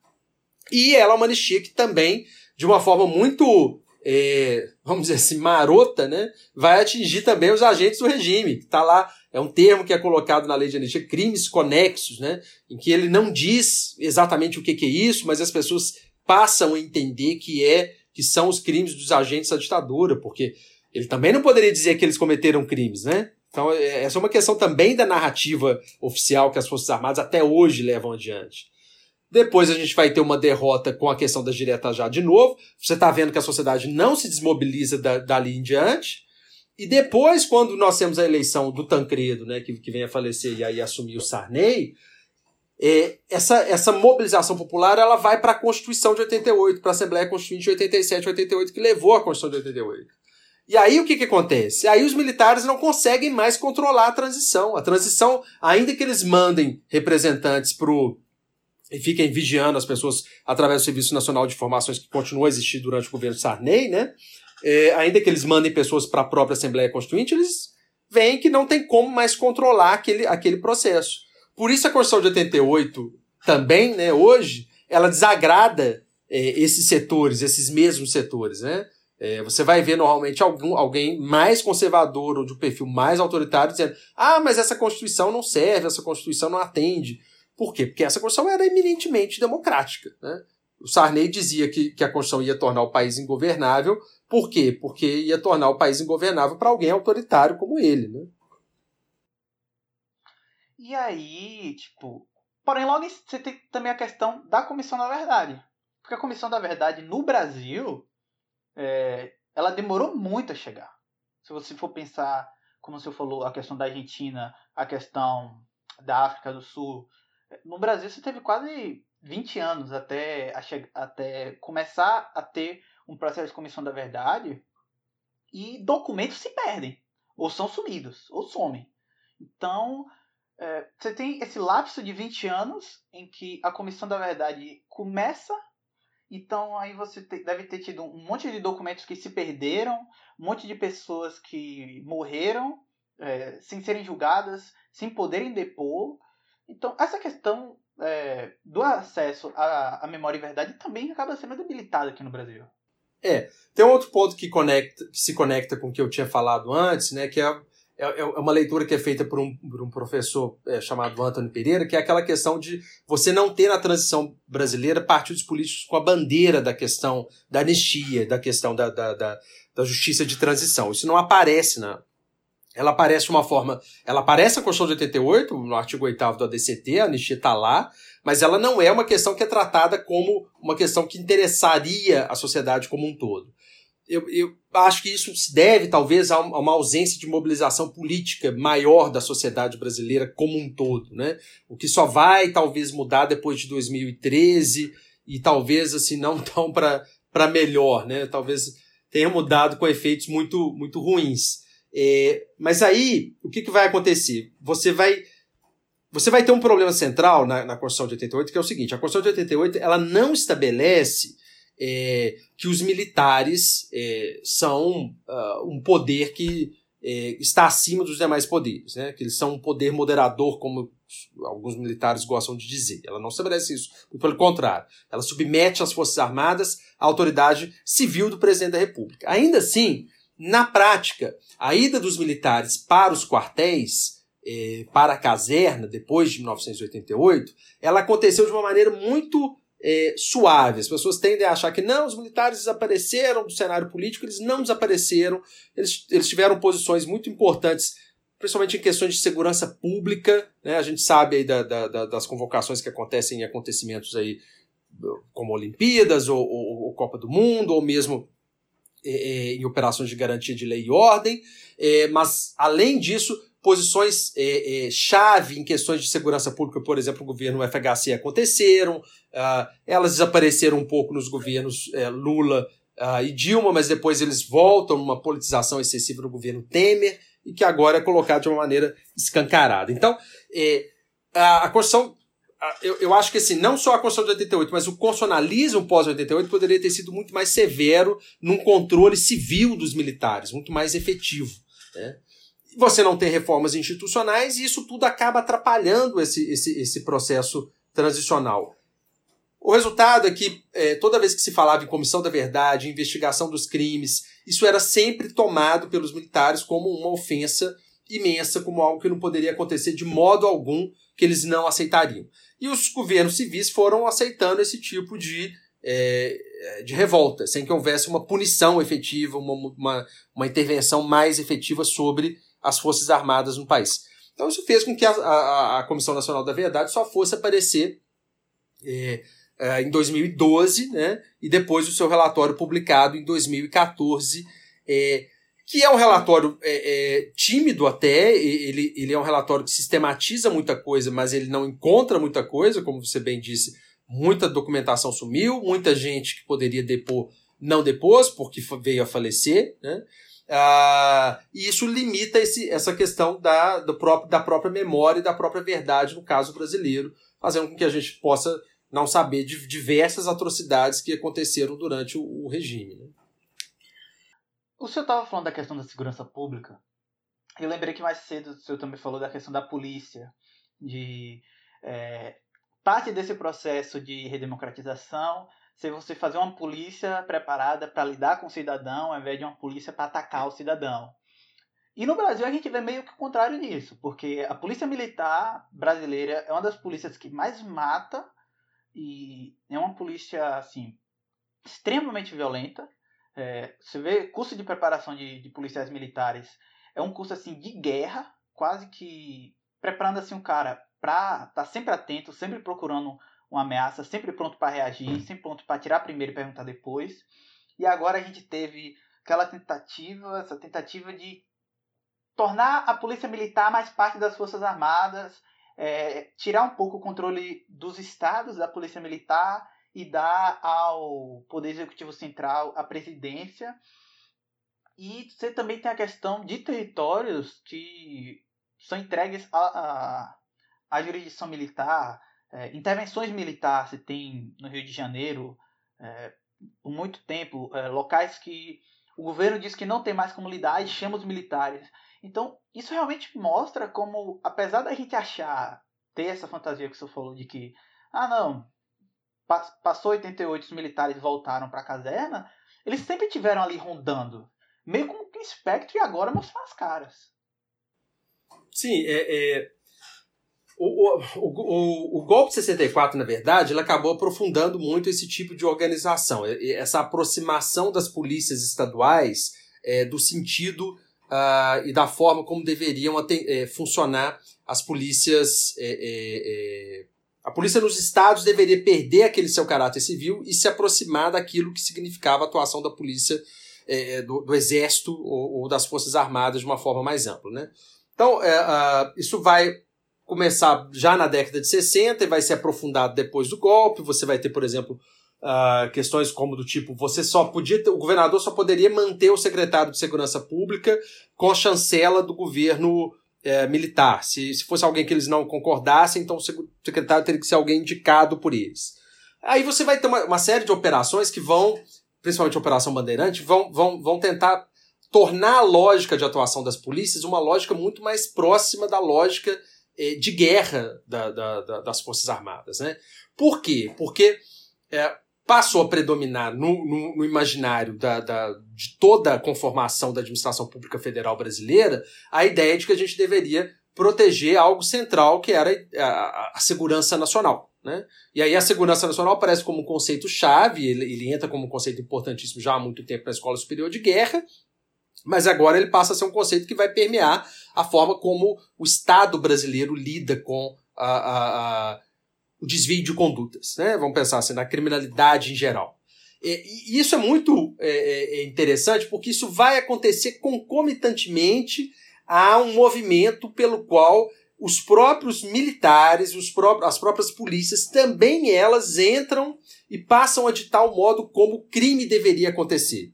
Speaker 2: E ela é uma anistia que também, de uma forma muito é, vamos dizer assim, marota, né, vai atingir também os agentes do regime. Está lá, é um termo que é colocado na lei de anistia, crimes conexos, né, em que ele não diz exatamente o que, que é isso, mas as pessoas passam a entender que é que são os crimes dos agentes da ditadura, porque ele também não poderia dizer que eles cometeram crimes, né? Então, é, essa é uma questão também da narrativa oficial que as Forças Armadas até hoje levam adiante. Depois a gente vai ter uma derrota com a questão das diretas já de novo. Você está vendo que a sociedade não se desmobiliza da, dali em diante. E depois, quando nós temos a eleição do Tancredo, né, que, que vem a falecer e aí assumir o Sarney, é, essa, essa mobilização popular ela vai para a Constituição de 88, para a Assembleia Constituinte de 87 88, que levou à Constituição de 88. E aí o que, que acontece? Aí os militares não conseguem mais controlar a transição. A transição, ainda que eles mandem representantes pro e fiquem vigiando as pessoas através do Serviço Nacional de Informações que continua a existir durante o governo Sarney, né? É, ainda que eles mandem pessoas para a própria Assembleia Constituinte, eles veem que não tem como mais controlar aquele, aquele processo. Por isso a Constituição de 88 também, né, hoje, ela desagrada é, esses setores, esses mesmos setores, né? É, você vai ver normalmente algum, alguém mais conservador ou de um perfil mais autoritário dizendo: ah, mas essa Constituição não serve, essa Constituição não atende. Por quê? Porque essa Constituição era eminentemente democrática. Né? O Sarney dizia que, que a Constituição ia tornar o país ingovernável. Por quê? Porque ia tornar o país ingovernável para alguém autoritário como ele. Né?
Speaker 1: E aí, tipo. Porém, logo você tem também a questão da Comissão da Verdade. Porque a Comissão da Verdade no Brasil, é, ela demorou muito a chegar. Se você for pensar, como você falou, a questão da Argentina, a questão da África do Sul, no Brasil você teve quase 20 anos até, até começar a ter um processo de comissão da verdade e documentos se perdem, ou são sumidos, ou somem. Então, é, você tem esse lapso de 20 anos em que a comissão da verdade começa, então aí você te, deve ter tido um monte de documentos que se perderam, um monte de pessoas que morreram é, sem serem julgadas, sem poderem depor, então, essa questão é, do acesso à, à, memória e verdade também acaba sendo debilitada aqui no Brasil.
Speaker 2: É, tem um outro ponto que, conecta, que se conecta com o que eu tinha falado antes, né, que é, é, é uma leitura que é feita por um, por um professor é, chamado Antônio Pereira, que é aquela questão de você não ter na transição brasileira partidos políticos com a bandeira da questão da anistia, da questão da, da, da, da justiça de transição. Isso não aparece na, ela aparece uma forma. Ela aparece na Constituição de 88, no artigo 8 do ADCT, a anistia está lá, mas ela não é uma questão que é tratada como uma questão que interessaria a sociedade como um todo. Eu, eu acho que isso se deve, talvez, a uma ausência de mobilização política maior da sociedade brasileira como um todo, né? O que só vai, talvez, mudar depois de 2013 e talvez, assim, não tão para melhor, né? Talvez tenha mudado com efeitos muito, muito ruins. É, mas aí, o que, que vai acontecer? Você vai você vai ter um problema central na, na Constituição de 88, que é o seguinte: a Constituição de 88 ela não estabelece é, que os militares é, são uh, um poder que é, está acima dos demais poderes, né? que eles são um poder moderador, como alguns militares gostam de dizer. Ela não estabelece isso, pelo contrário, ela submete as Forças Armadas à autoridade civil do presidente da República. Ainda assim, na prática, a ida dos militares para os quartéis, eh, para a caserna, depois de 1988, ela aconteceu de uma maneira muito eh, suave. As pessoas tendem a achar que não, os militares desapareceram do cenário político, eles não desapareceram, eles, eles tiveram posições muito importantes, principalmente em questões de segurança pública. Né? A gente sabe aí da, da, das convocações que acontecem em acontecimentos aí como Olimpíadas ou, ou, ou Copa do Mundo, ou mesmo é, é, em operações de garantia de lei e ordem, é, mas, além disso, posições é, é, chave em questões de segurança pública, por exemplo, o governo FHC aconteceram, uh, elas desapareceram um pouco nos governos é, Lula uh, e Dilma, mas depois eles voltam numa politização excessiva no governo Temer e que agora é colocado de uma maneira escancarada. Então, a, a Constituição eu, eu acho que assim, não só a Constituição de 88, mas o constitucionalismo pós-88 poderia ter sido muito mais severo num controle civil dos militares, muito mais efetivo. Né? Você não tem reformas institucionais e isso tudo acaba atrapalhando esse, esse, esse processo transicional. O resultado é que é, toda vez que se falava em comissão da verdade, investigação dos crimes, isso era sempre tomado pelos militares como uma ofensa imensa, como algo que não poderia acontecer de modo algum, que eles não aceitariam. E os governos civis foram aceitando esse tipo de, é, de revolta, sem que houvesse uma punição efetiva, uma, uma, uma intervenção mais efetiva sobre as Forças Armadas no país. Então isso fez com que a, a, a Comissão Nacional da Verdade só fosse aparecer é, é, em 2012, né, e depois o seu relatório publicado em 2014, é, que é um relatório é, é, tímido até, ele, ele é um relatório que sistematiza muita coisa, mas ele não encontra muita coisa, como você bem disse, muita documentação sumiu, muita gente que poderia depor não depôs, porque veio a falecer, né? Ah, e isso limita esse, essa questão da, do próprio, da própria memória e da própria verdade no caso brasileiro, fazendo com que a gente possa não saber de diversas atrocidades que aconteceram durante o, o regime. Né?
Speaker 1: O senhor estava falando da questão da segurança pública. Eu lembrei que mais cedo o senhor também falou da questão da polícia, de é, parte desse processo de redemocratização se você fazer uma polícia preparada para lidar com o cidadão, ao invés de uma polícia para atacar o cidadão. E no Brasil a gente vê meio que o contrário disso, porque a polícia militar brasileira é uma das polícias que mais mata e é uma polícia assim extremamente violenta. É, você vê curso de preparação de, de policiais militares é um curso assim de guerra, quase que preparando assim o cara para estar tá sempre atento, sempre procurando uma ameaça, sempre pronto para reagir, sempre pronto para tirar primeiro e perguntar depois. E agora a gente teve aquela tentativa, essa tentativa de tornar a polícia militar mais parte das forças armadas, é, tirar um pouco o controle dos estados da polícia militar e dar ao poder executivo central a presidência. E você também tem a questão de territórios que são entregues à, à jurisdição militar, é, intervenções militares se tem no Rio de Janeiro é, por muito tempo, é, locais que o governo diz que não tem mais como lidar e chama os militares. Então, isso realmente mostra como, apesar da gente achar, ter essa fantasia que você falou de que, ah não, passou 88, os militares voltaram para a caserna, eles sempre tiveram ali rondando, meio como que espectro e agora mostram as caras.
Speaker 2: Sim, é, é, o, o, o, o, golpe de 64, na verdade, ele acabou aprofundando muito esse tipo de organização, essa aproximação das polícias estaduais é, do sentido uh, e da forma como deveriam é, funcionar as polícias. É, é, é, a polícia nos estados deveria perder aquele seu caráter civil e se aproximar daquilo que significava a atuação da polícia, é, do, do, exército ou, ou, das forças armadas de uma forma mais ampla. Né? Então, uh, isso vai começar já na década de 60 e vai ser aprofundado depois do golpe. Você vai ter, por exemplo, uh, questões como do tipo, você só podia ter, o governador só poderia manter o secretário de segurança pública com a chancela do governo é, militar. Se, se fosse alguém que eles não concordassem, então o secretário teria que ser alguém indicado por eles. Aí você vai ter uma, uma série de operações que vão, principalmente a Operação Bandeirante, vão, vão, vão tentar tornar a lógica de atuação das polícias uma lógica muito mais próxima da lógica é, de guerra da, da, da, das Forças Armadas. Né? Por quê? Porque é, passou a predominar no, no, no imaginário da, da, de toda a conformação da administração pública federal brasileira a ideia de que a gente deveria proteger algo central que era a, a segurança nacional. Né? E aí a segurança nacional aparece como um conceito-chave, ele, ele entra como um conceito importantíssimo já há muito tempo na Escola Superior de Guerra, mas agora ele passa a ser um conceito que vai permear a forma como o Estado brasileiro lida com a, a, a, o desvio de condutas. Né? Vamos pensar assim, na criminalidade em geral. E, e isso é muito é, é, é interessante porque isso vai acontecer concomitantemente a um movimento pelo qual os próprios militares, os próprios, as próprias polícias, também elas entram e passam a ditar o modo como o crime deveria acontecer.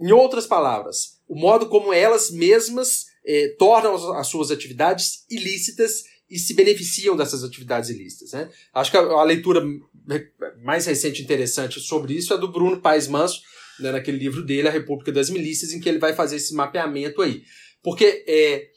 Speaker 2: Em outras palavras, o modo como elas mesmas eh, tornam as suas atividades ilícitas e se beneficiam dessas atividades ilícitas. Né? Acho que a, a leitura mais recente interessante sobre isso é do Bruno Paes Manso, né, naquele livro dele, A República das Milícias, em que ele vai fazer esse mapeamento aí. Porque é,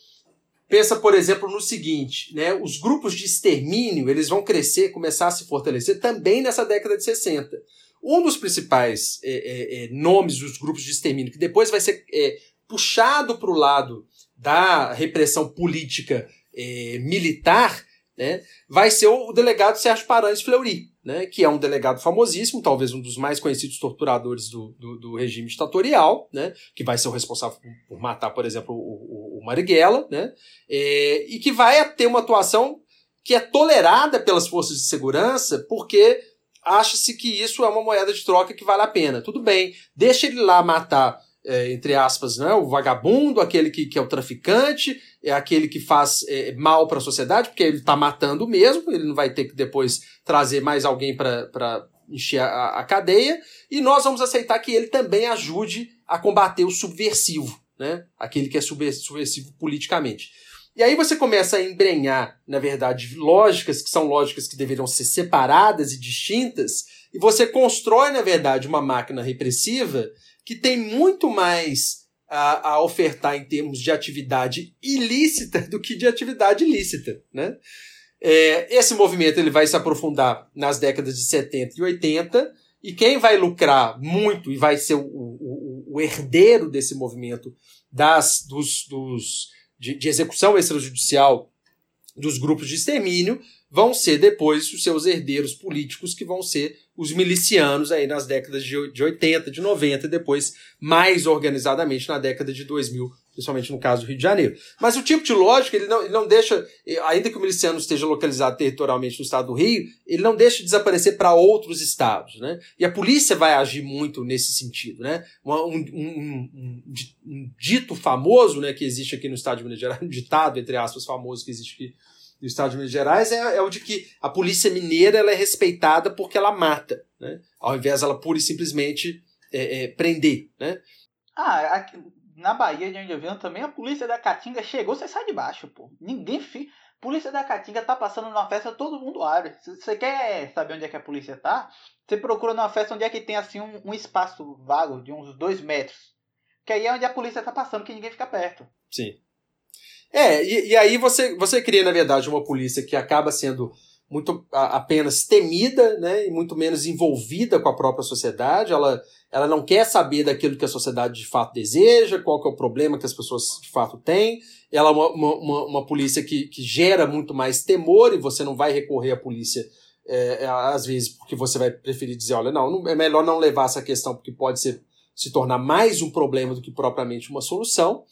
Speaker 2: pensa, por exemplo, no seguinte, né? Os grupos de extermínio, eles vão crescer, começar a se fortalecer também nessa década de 60. Um dos principais é, é, é, nomes dos grupos de extermínio, que depois vai ser é, puxado para o lado da repressão política é, militar, né, vai ser o delegado Sérgio Paranhos Fleury, né, que é um delegado famosíssimo, talvez um dos mais conhecidos torturadores do, do, do regime ditatorial, né, que vai ser o responsável por, matar, por exemplo, o, o, o Marighella, né, é, e que vai ter uma atuação que é tolerada pelas forças de segurança, porque acha-se que isso é uma moeda de troca que vale a pena. Tudo bem, deixa ele lá matar é, entre aspas, né, o vagabundo, aquele que, que é o traficante, é aquele que faz é, mal para a sociedade, porque ele está matando mesmo, ele não vai ter que depois trazer mais alguém para encher a, a, cadeia, e nós vamos aceitar que ele também ajude a combater o subversivo, né, aquele que é subversivo politicamente. E aí você começa a embrenhar, na verdade, lógicas que são lógicas que deveriam ser separadas e distintas, e você constrói, na verdade, uma máquina repressiva que tem muito mais a, a ofertar em termos de atividade ilícita do que de atividade lícita, né? É, esse movimento ele vai se aprofundar nas décadas de 70 e 80, e quem vai lucrar muito e vai ser o, o, o herdeiro desse movimento das, dos, dos, de, de execução extrajudicial dos grupos de extermínio vão ser depois os seus herdeiros políticos, que vão ser os milicianos aí nas décadas de, de 80, de 90 e depois mais organizadamente na década de 2000, principalmente no caso do Rio de Janeiro. Mas o tipo de lógica, ele não, ele não deixa, ainda que o miliciano esteja localizado territorialmente no estado do Rio, ele não deixa de desaparecer para outros estados, né? E a polícia vai agir muito nesse sentido, né? Um, um, um, um dito famoso, né, que existe aqui no estado de Minas Gerais, um ditado, entre aspas, famoso que existe aqui do estado de Minas Gerais é, é o de que a polícia mineira ela é respeitada porque ela mata, né? ao invés ela pura e simplesmente é, é, prender. Né?
Speaker 1: Ah, aqui, na Bahia, de onde eu venho também, a polícia da Caatinga chegou, você sai de baixo, pô. Ninguém fi... Polícia da Caatinga tá passando numa festa, todo mundo abre. Se você quer saber onde é que a polícia tá, você procura numa festa onde é que tem assim um, um espaço vago de uns dois metros. Que aí é onde a polícia tá passando, que ninguém fica perto.
Speaker 2: Sim. É, e, e, aí você, você cria, na verdade, uma polícia que acaba sendo muito apenas temida, né, e muito menos envolvida com a própria sociedade. Ela, ela não quer saber daquilo que a sociedade de fato deseja, qual que é o problema que as pessoas de fato têm. Ela é uma, uma, uma polícia que, que gera muito mais temor e você não vai recorrer à polícia é, é, às vezes porque você vai preferir dizer, olha, não, é melhor não levar essa questão porque pode ser, se tornar mais um problema do que propriamente uma solução.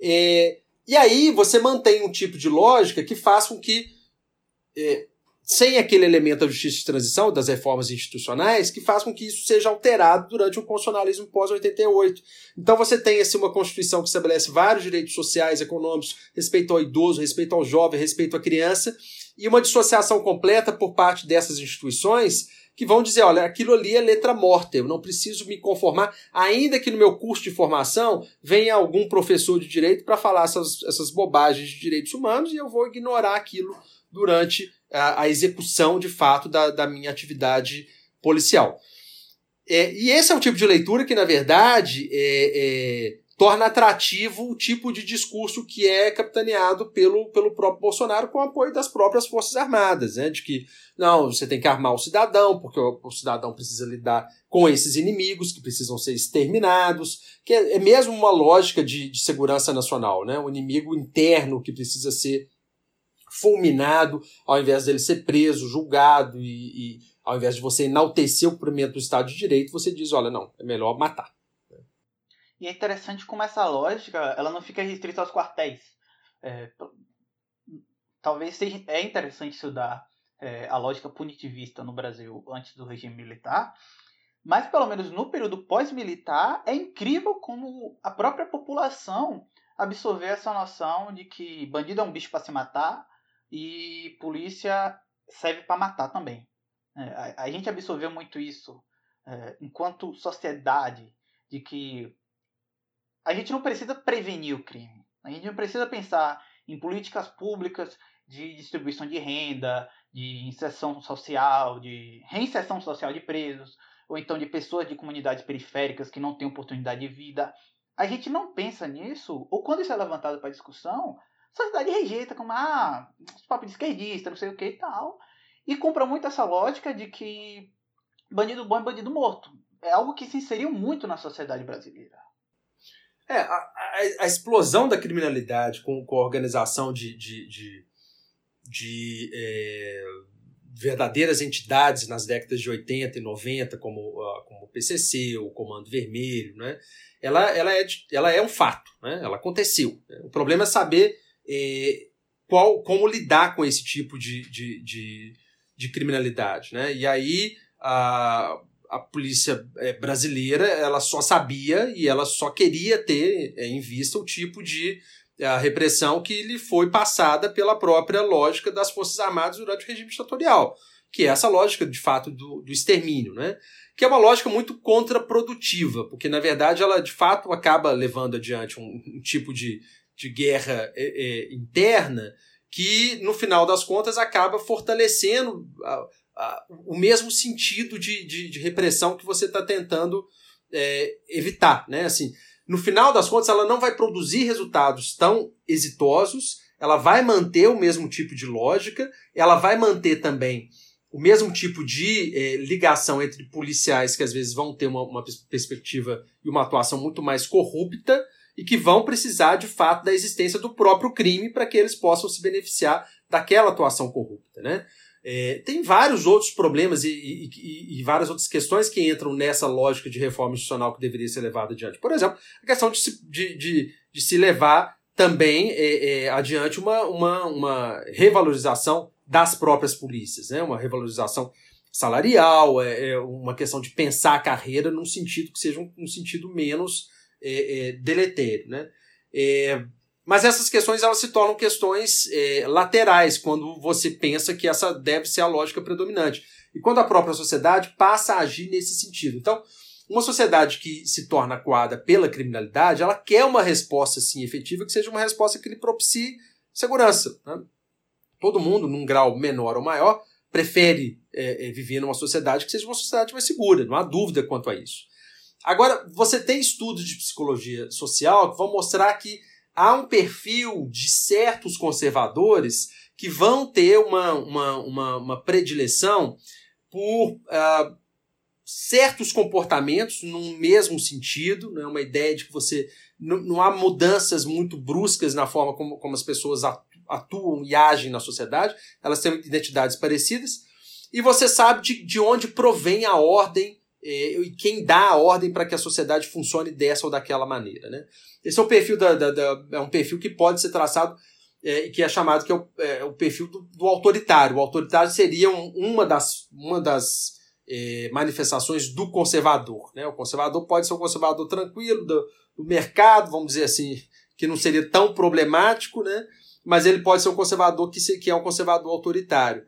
Speaker 2: É, e aí você mantém um tipo de lógica que faz com que, é, sem aquele elemento da justiça de transição, das reformas institucionais, que faz com que isso seja alterado durante o constitucionalismo pós-88. Então você tem assim, uma Constituição que estabelece vários direitos sociais, econômicos, respeito ao idoso, respeito ao jovem, respeito à criança, e uma dissociação completa por parte dessas instituições que vão dizer, olha, aquilo ali é letra morta, eu não preciso me conformar, ainda que no meu curso de formação venha algum professor de direito para falar essas, essas bobagens de direitos humanos e eu vou ignorar aquilo durante a, a execução de fato da, da minha atividade policial. É, e esse é o tipo de leitura que, na verdade, é, é, torna atrativo o tipo de discurso que é capitaneado pelo, pelo próprio Bolsonaro com o apoio das próprias Forças Armadas, né? De que não, você tem que armar o cidadão, porque o, o cidadão precisa lidar com esses inimigos que precisam ser exterminados, que é, é mesmo uma lógica de, de segurança nacional, né? O inimigo interno que precisa ser fulminado, ao invés dele ser preso, julgado e, e ao invés de você enaltecer o cumprimento do Estado de Direito, você diz, olha, não, é melhor matar.
Speaker 1: E é interessante como essa lógica ela não fica restrita aos quartéis. É, talvez seja, é interessante estudar é, a lógica punitivista no Brasil antes do regime militar, mas pelo menos no período pós-militar é incrível como a própria população absorveu essa noção de que bandido é um bicho para se matar e polícia serve para matar também. É, a, a, gente absorveu muito isso é, enquanto sociedade de que a gente não precisa prevenir o crime. A gente não precisa pensar em políticas públicas de distribuição de renda, de inserção social, de reinserção social de presos, ou então de pessoas de comunidades periféricas que não têm oportunidade de vida. A gente não pensa nisso, ou quando isso é levantado para discussão, sociedade rejeita como, ah, os papos de esquerdista, não sei o que e tal. E compra muito essa lógica de que bandido bom é bandido morto. É algo que se inseriu muito na sociedade brasileira.
Speaker 2: É, a, a, a explosão da criminalidade com, com a organização de, de, de, de é, verdadeiras entidades nas décadas de 80 e 90, como, uh, como o PCC, o Comando Vermelho, né? ela, ela, é, ela é um fato, né? ela aconteceu. Né? O problema é saber é, qual, como lidar com esse tipo de, de, de, de criminalidade. Né? E aí a, a polícia é, brasileira ela só sabia e ela só queria ter é, em vista o tipo de a repressão que lhe foi passada pela própria lógica das Forças Armadas durante o regime ditatorial, que é essa lógica, de fato, do, do extermínio, né? que é uma lógica muito contraprodutiva, porque, na verdade, ela, de fato, acaba levando adiante um, um tipo de, de guerra é, é, interna que, no final das contas, acaba fortalecendo o mesmo sentido de, de, de repressão que você está tentando é, evitar. Né? Assim, no final das contas, ela não vai produzir resultados tão exitosos, ela vai manter o mesmo tipo de lógica, ela vai manter também o mesmo tipo de eh, ligação entre policiais que às vezes vão ter uma, uma, perspectiva e uma atuação muito mais corrupta e que vão precisar de fato da existência do próprio crime para que eles possam se beneficiar daquela atuação corrupta. Né? É, tem vários outros problemas e, e, e, várias outras questões que entram nessa lógica de reforma institucional que deveria ser levada adiante. Por exemplo, a questão de se, de, de, de se levar também é, é, adiante uma, uma, uma revalorização das próprias polícias, né? uma revalorização salarial, é, é uma questão de pensar a carreira num sentido que seja um, um sentido menos é, é, deletério. Né? Mas essas questões elas se tornam questões é, laterais quando você pensa que essa deve ser a lógica predominante. E quando a própria sociedade passa a agir nesse sentido. Então, uma sociedade que se torna coada pela criminalidade, ela quer uma resposta sim efetiva, que seja uma resposta que lhe propicie segurança. Né? Todo mundo, num grau menor ou maior, prefere é, é, viver numa sociedade que seja uma sociedade mais segura, não há dúvida quanto a isso. Agora, você tem estudos de psicologia social que vão mostrar que há um perfil de certos conservadores que vão ter uma, uma, uma, uma predileção por uh, certos comportamentos num mesmo sentido, né? uma ideia de que você não, não há mudanças muito bruscas na forma como, como as pessoas atuam e agem na sociedade, elas têm identidades parecidas, e você sabe de, de onde provém a ordem e quem dá a ordem para que a sociedade funcione dessa ou daquela maneira. Né? Esse é o perfil da, da, da é um perfil que pode ser traçado é, que é chamado que é o, é, o perfil do, do, autoritário. O autoritário seria um, uma das, uma das é, manifestações do conservador. Né? O conservador pode ser um conservador tranquilo do, do, mercado, vamos dizer assim, que não seria tão problemático, né? mas ele pode ser um conservador que, se, que é um conservador autoritário.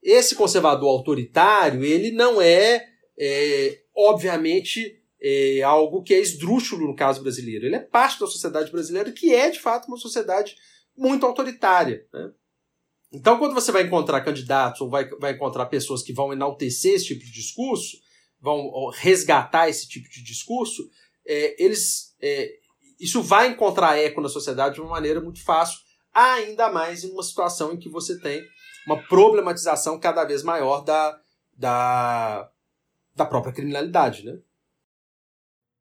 Speaker 2: Esse conservador autoritário, ele não é, é obviamente, é algo que é esdrúxulo no caso brasileiro. Ele é parte da sociedade brasileira que é, de fato, uma sociedade muito autoritária. Né? Então, quando você vai encontrar candidatos ou vai, vai encontrar pessoas que vão enaltecer esse tipo de discurso, vão resgatar esse tipo de discurso, é, eles, é, isso vai encontrar eco na sociedade de uma maneira muito fácil, ainda mais em uma situação em que você tem uma problematização cada vez maior da, da, da própria criminalidade. Né?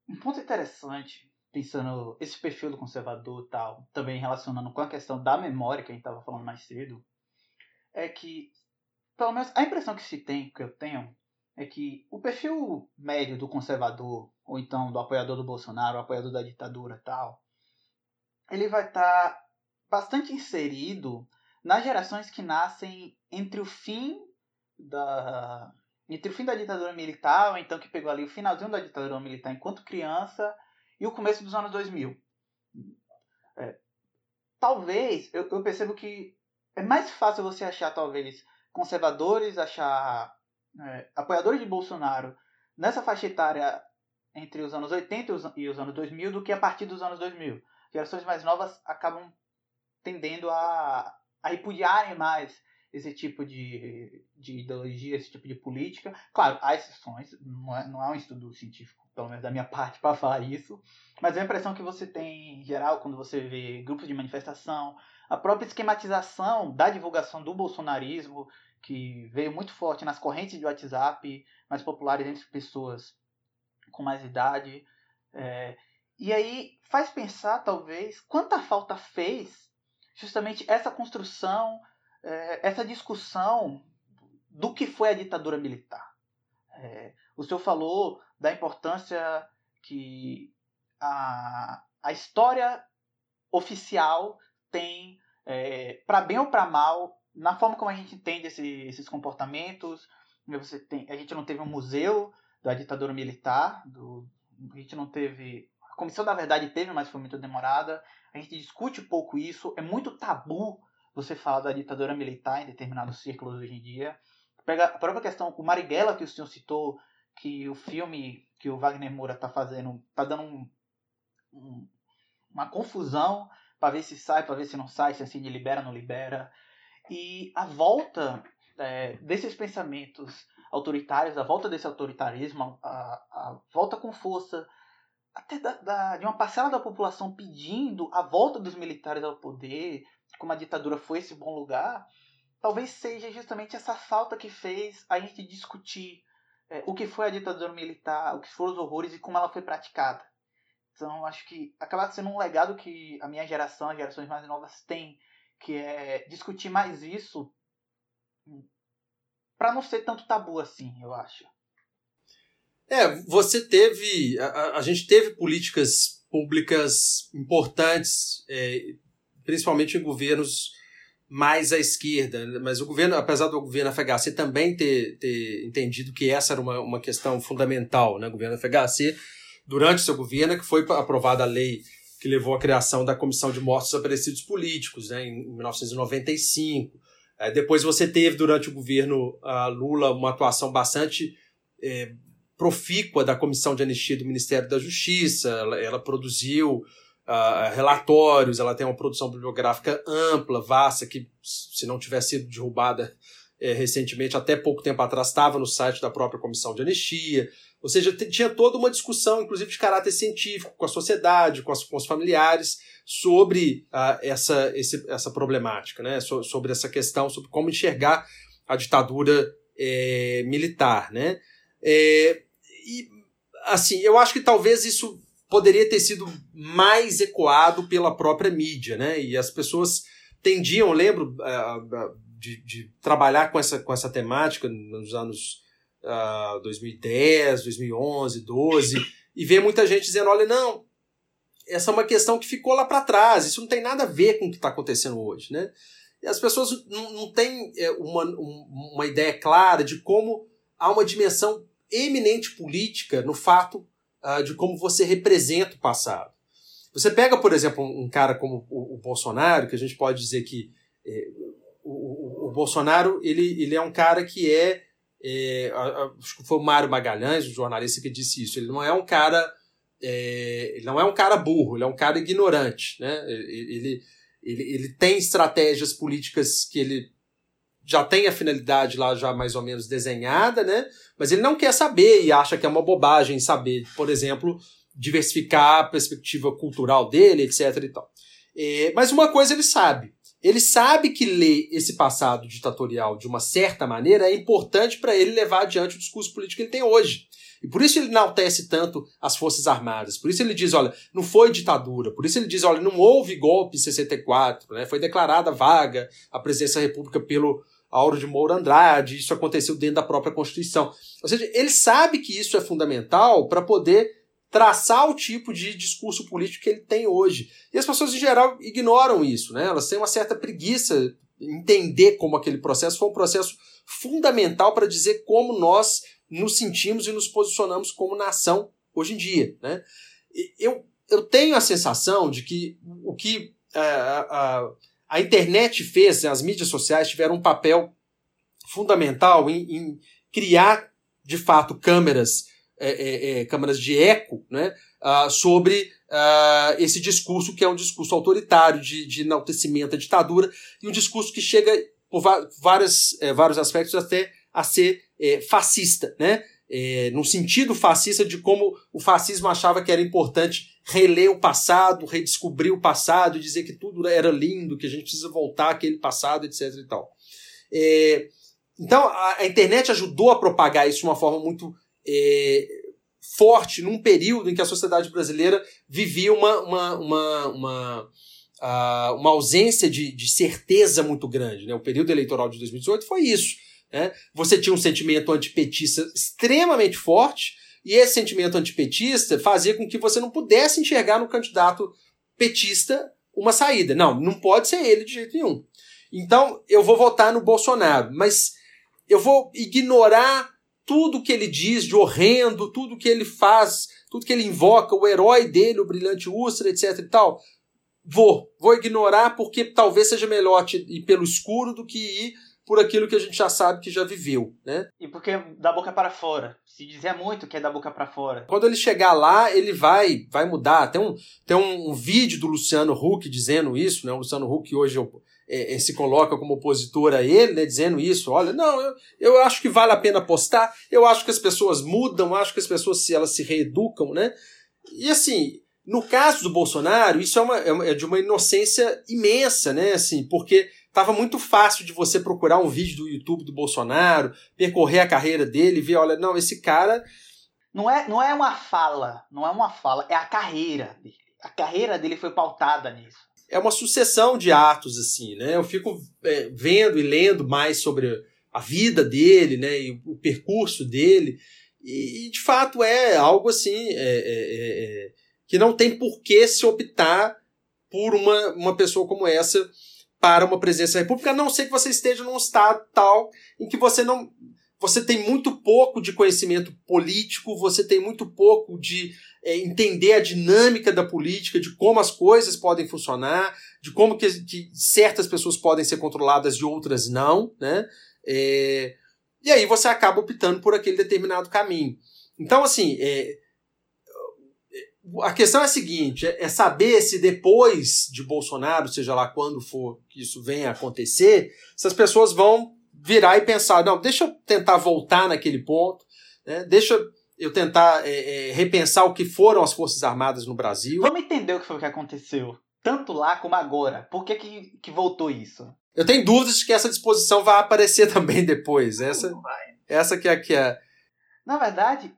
Speaker 1: Um ponto interessante, pensando esse perfil do conservador tal, também relacionando com a questão da memória que a gente estava falando mais cedo, é que, pelo menos a impressão que se tem, que eu tenho, é que o perfil médio do conservador, ou então do apoiador do Bolsonaro, apoiador da ditadura tal, ele vai estar tá bastante inserido nas gerações que nascem entre o fim da entre o fim da ditadura militar, ou então que pegou ali o finalzinho da ditadura militar enquanto criança, e o começo dos anos 2000. É, talvez, eu, eu, percebo que é mais fácil você achar, talvez, conservadores, achar é, apoiadores de Bolsonaro nessa faixa etária entre os anos 80 e os, e os anos 2000 do que a partir dos anos 2000. Gerações mais novas acabam tendendo a, a repudiarem mais esse tipo de, de ideologia, esse tipo de política. Claro, há exceções, não é, não é um estudo científico, pelo menos da minha parte, para falar isso, mas é a impressão que você tem em geral quando você vê grupos de manifestação, a própria esquematização da divulgação do bolsonarismo, que veio muito forte nas correntes de WhatsApp mais populares entre pessoas com mais idade. É, e aí faz pensar, talvez, quanta falta fez justamente essa construção é, essa discussão do que foi a ditadura militar. É, o senhor falou da importância que a, a história oficial tem, é, para bem ou para mal, na forma como a gente entende esse, esses comportamentos. Você tem, a gente não teve um museu da ditadura militar, do, a gente não teve. A comissão da verdade teve, mas foi muito demorada. A gente discute pouco isso, é muito tabu você fala da ditadura militar em determinados círculos hoje em dia. Pega a própria questão, o Marighella que o senhor citou, que o filme que o Wagner Moura está fazendo, está dando um, um, uma confusão para ver se sai, para ver se não sai, se assim libera, não libera. E a volta é, desses pensamentos autoritários, a volta desse autoritarismo, a, a volta com força até da, da, de uma parcela da população pedindo a volta dos militares ao poder, como a ditadura foi esse bom lugar, talvez seja justamente essa falta que fez a gente discutir é, o que foi a ditadura militar, o que foram os horrores e como ela foi praticada. Então, acho que acaba sendo um legado que a minha geração, as gerações mais novas têm, que é discutir mais isso para não ser tanto tabu assim, eu acho.
Speaker 2: É, você teve. A, a gente teve políticas públicas importantes, é, principalmente em governos mais à esquerda, mas o governo, apesar do governo FHC também ter, ter entendido que essa era uma, uma questão fundamental, né? O governo FHC, durante seu governo, que foi aprovada a lei que levou à criação da Comissão de Mortos Desaparecidos Políticos, né, em 1995. É, depois você teve, durante o governo Lula, uma atuação bastante é, profícua da Comissão de Anistia do Ministério da Justiça. Ela, ela produziu uh, relatórios, ela tem uma produção bibliográfica ampla, vasta, que se não tivesse sido derrubada é, recentemente, até pouco tempo atrás, estava no site da própria Comissão de Anistia. Ou seja, tinha toda uma discussão, inclusive de caráter científico, com a sociedade, com, as, com os familiares, sobre uh, essa, esse, essa problemática, né? So, sobre essa questão, sobre como enxergar a ditadura é, militar. Né? É, e, assim, eu acho que talvez isso poderia ter sido mais ecoado pela própria mídia, né? E as pessoas tendiam, lembro uh, de, de, trabalhar com essa, com essa temática nos anos uh, 2010, 2011, 12, e ver muita gente dizendo: olha, não, essa é uma questão que ficou lá para trás, isso não tem nada a ver com o que está acontecendo hoje, né? E as pessoas não, não têm é, uma, uma ideia clara de como há uma dimensão eminente política no fato uh, de como você representa o passado. Você pega, por exemplo, um cara como o, o Bolsonaro, que a gente pode dizer que é, o, o, Bolsonaro ele, ele é um cara que é, é acho que foi o Mário Magalhães, o jornalista que disse isso. Ele não é um cara é, ele não é um cara burro, ele é um cara ignorante, né? Ele, ele, ele tem estratégias políticas que ele já tem a finalidade lá já mais ou menos desenhada, né? Mas ele não quer saber e acha que é uma bobagem saber, por exemplo, diversificar a perspectiva cultural dele, etc. E tal. É, mas uma coisa ele sabe. Ele sabe que ler esse passado ditatorial de uma certa maneira é importante para ele levar adiante o discurso político que ele tem hoje. E por isso ele enaltece tanto as Forças Armadas. Por isso ele diz, olha, não foi ditadura. Por isso ele diz, olha, não houve golpe em 64. Né? Foi declarada vaga a presidência da República pelo Auro de Moura Andrade, isso aconteceu dentro da própria Constituição. Ou seja, ele sabe que isso é fundamental para poder traçar o tipo de discurso político que ele tem hoje. E as pessoas, em geral, ignoram isso, né? Elas têm uma certa preguiça entender como aquele processo foi um processo fundamental para dizer como nós nos sentimos e nos posicionamos como nação hoje em dia, né? Eu, eu tenho a sensação de que o que uh, a internet fez, as mídias sociais tiveram um papel fundamental em, em criar, de fato, câmeras, é, é, é, câmeras de eco né, uh, sobre uh, esse discurso que é um discurso autoritário, de, de enaltecimento à ditadura, e um discurso que chega por várias, é, vários aspectos, até a ser é, fascista, né? É, no sentido fascista de como o fascismo achava que era importante reler o passado, redescobrir o passado, dizer que tudo era lindo, que a gente precisa voltar àquele passado, etc. E tal. É, então a, a, internet ajudou a propagar isso de uma forma muito é, forte num período em que a sociedade brasileira vivia uma, uma, uma, uma uma ausência de, de certeza muito grande. Né? O período eleitoral de 2018 foi isso. Né? Você tinha um sentimento antipetista extremamente forte, e esse sentimento antipetista fazia com que você não pudesse enxergar no candidato petista uma saída. Não, não pode ser ele de jeito nenhum. Então, eu vou votar no Bolsonaro, mas eu vou ignorar tudo que ele diz de horrendo, tudo que ele faz, tudo que ele invoca, o herói dele, o brilhante Ustra, etc e tal. Vou, vou ignorar porque talvez seja melhor ir pelo escuro do que ir por aquilo que a gente já sabe que já viveu, né?
Speaker 1: E porque da boca para fora. Se dizia muito que é da boca para fora.
Speaker 2: Quando ele chegar lá, ele vai vai mudar. Tem um, tem um, um vídeo do Luciano Huck dizendo isso, né? O Luciano Huck hoje é, é, se coloca como opositor a ele, né? Dizendo isso. Olha, não, eu, eu acho que vale a pena apostar. Eu acho que as pessoas mudam, acho que as pessoas se elas se reeducam, né? E assim, no caso do Bolsonaro, isso é, uma, é, é de uma inocência imensa, né? Assim, porque estava muito fácil de você procurar um vídeo do YouTube do Bolsonaro, percorrer a carreira dele e ver, olha, não, esse cara.
Speaker 1: Não é, não é uma fala, não é uma fala, é a carreira dele. A carreira dele foi pautada nisso.
Speaker 2: É uma sucessão de atos, assim, né? Eu fico é, vendo e lendo mais sobre a vida dele, né? E o percurso dele. E, e de fato é algo assim. É, é, é que não tem por que se optar por uma, uma pessoa como essa para uma presidência da República, a não ser que você esteja num estado tal em que você não. Você tem muito pouco de conhecimento político, você tem muito pouco de é, entender a dinâmica da política, de como as coisas podem funcionar, de como que, que certas pessoas podem ser controladas e outras não, né? É, e aí você acaba optando por aquele determinado caminho. Então, assim, é, a questão é a seguinte: é, é saber se depois de Bolsonaro, seja lá quando for que isso venha a acontecer, se as pessoas vão virar e pensar, não, deixa eu tentar voltar naquele ponto, né? deixa eu tentar é, é, repensar o que foram as Forças Armadas no Brasil.
Speaker 1: Vamos entender o que foi que aconteceu, tanto lá como agora. Por que, que, que voltou isso?
Speaker 2: Eu tenho dúvidas de que essa disposição vai aparecer também depois. Essa, essa que é a que é.
Speaker 1: Na verdade,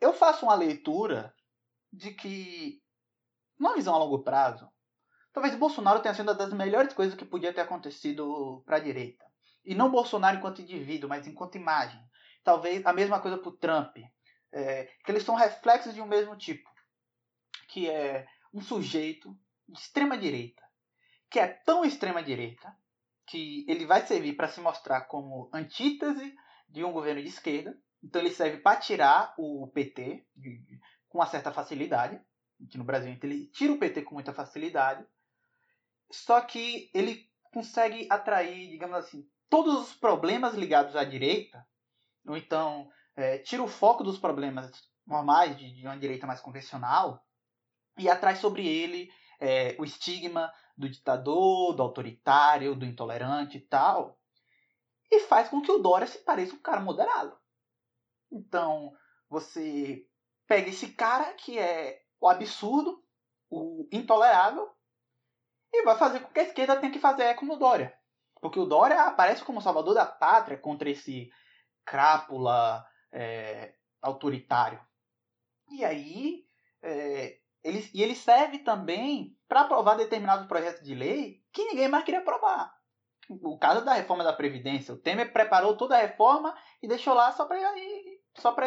Speaker 1: eu faço uma leitura de que, numa visão a longo prazo, talvez Bolsonaro tenha sido uma das melhores coisas que podia ter acontecido para a direita. E não Bolsonaro enquanto indivíduo, mas enquanto imagem. Talvez a mesma coisa para o Trump. É, que eles são reflexos de um mesmo tipo. Que é um sujeito de extrema direita. Que é tão extrema direita que ele vai servir para se mostrar como antítese de um governo de esquerda. Então ele serve para tirar o PT com uma certa facilidade. Aqui no Brasil ele tira o PT com muita facilidade. Só que ele consegue atrair, digamos assim, todos os problemas ligados à direita, ou então é, tira o foco dos problemas normais de, de, uma direita mais convencional e atrai sobre ele é, o estigma do ditador, do autoritário, do intolerante e tal, e faz com que o Dória se pareça um cara moderado. Então, você pega esse cara que é o absurdo, o intolerável, e vai fazer com que a esquerda tenha que fazer eco no Dória. Porque o Dória aparece como salvador da pátria contra esse crápula é, autoritário. E aí, é, ele, e ele serve também para aprovar determinados projetos de lei que ninguém mais queria aprovar. O caso da reforma da Previdência. O Temer preparou toda a reforma e deixou lá só para ele,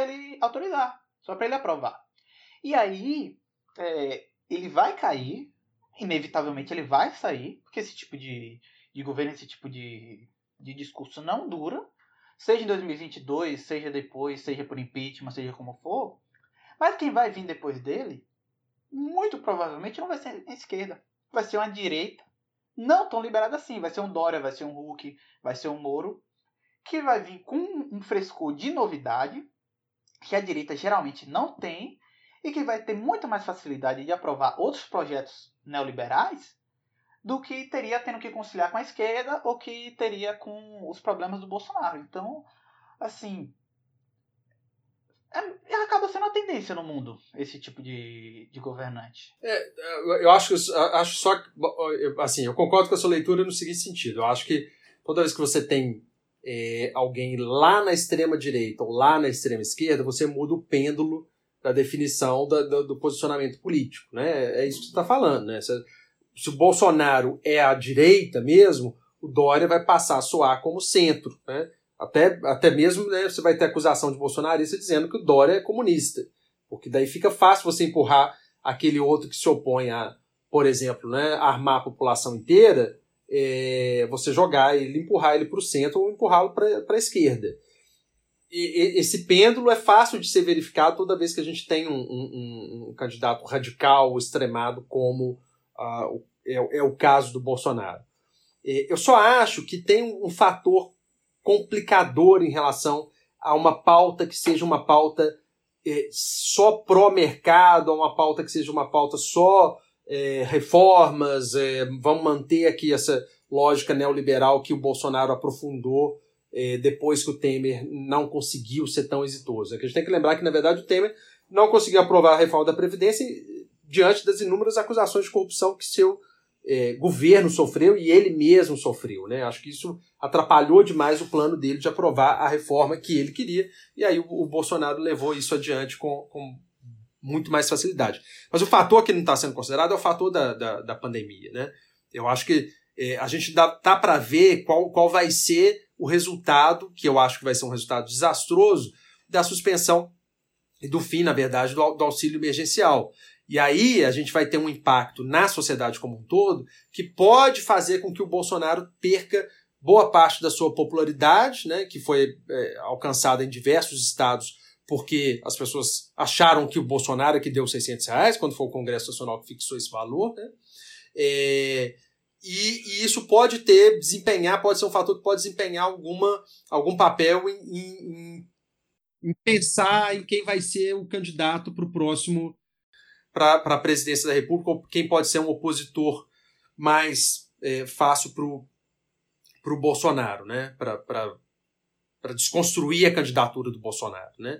Speaker 1: ele autorizar. Só para ele aprovar. E aí, é, ele vai cair, inevitavelmente ele vai sair, porque esse tipo de, de governo, esse tipo de, de discurso não dura, seja em 2022, seja depois, seja por impeachment, seja como for. Mas quem vai vir depois dele, muito provavelmente não vai ser a esquerda, vai ser uma direita, não tão liberada assim, vai ser um Dória, vai ser um Hulk, vai ser um Moro, que vai vir com um frescor de novidade, que a direita geralmente não tem e que vai ter muito mais facilidade de aprovar outros projetos neoliberais do que teria tendo que conciliar com a esquerda ou que teria com os problemas do Bolsonaro. Então, assim, é, acaba sendo a tendência no mundo, esse tipo de, de governante.
Speaker 2: É, eu acho, acho só assim, eu concordo com a sua leitura no seguinte sentido. Eu acho que toda vez que você tem é, alguém lá na extrema direita ou lá na extrema esquerda, você muda o pêndulo da definição da, do, posicionamento político. Né? É isso que você está falando. Né? Se, se, o Bolsonaro é a direita mesmo, o Dória vai passar a soar como centro. Né? Até, até mesmo né, você vai ter acusação de bolsonarista dizendo que o Dória é comunista. Porque daí fica fácil você empurrar aquele outro que se opõe a, por exemplo, né, armar a população inteira, é, você jogar ele, empurrar ele para o centro ou empurrá-lo para a esquerda. E, e, esse pêndulo é fácil de ser verificado toda vez que a gente tem um, um, um candidato radical, extremado, como uh, é, é, o caso do Bolsonaro. Eu só acho que tem um fator complicador em relação a uma pauta que seja uma pauta é, só pró-mercado, a uma pauta que seja uma pauta só é, reformas, é, vamos manter aqui essa lógica neoliberal que o Bolsonaro aprofundou é, depois que o Temer não conseguiu ser tão exitoso. É a gente tem que lembrar que, na verdade, o Temer não conseguiu aprovar a reforma da Previdência diante das inúmeras acusações de corrupção que seu é, governo sofreu e ele mesmo sofreu. Né? Acho que isso atrapalhou demais o plano dele de aprovar a reforma que ele queria, e aí o, o Bolsonaro levou isso adiante com, com, muito mais facilidade. Mas o fator que não está sendo considerado é o fator da, da, da pandemia. Né? Eu acho que é, a gente dá, tá para ver qual, qual vai ser o resultado, que eu acho que vai ser um resultado desastroso, da suspensão e do fim, na verdade, do, do auxílio emergencial. E aí a gente vai ter um impacto na sociedade como um todo que pode fazer com que o Bolsonaro perca boa parte da sua popularidade, né, que foi é, alcançada em diversos estados porque as pessoas acharam que o Bolsonaro é que deu 600 reais, quando foi o Congresso Nacional que fixou esse valor, né? É, e, e, isso pode ter, desempenhar, pode ser um fator que pode desempenhar alguma, algum papel em, em, em pensar em quem vai ser o candidato para o próximo para a presidência da República, ou quem pode ser um opositor mais é, fácil para o Bolsonaro, né? Desconstruir a candidatura do Bolsonaro. Né?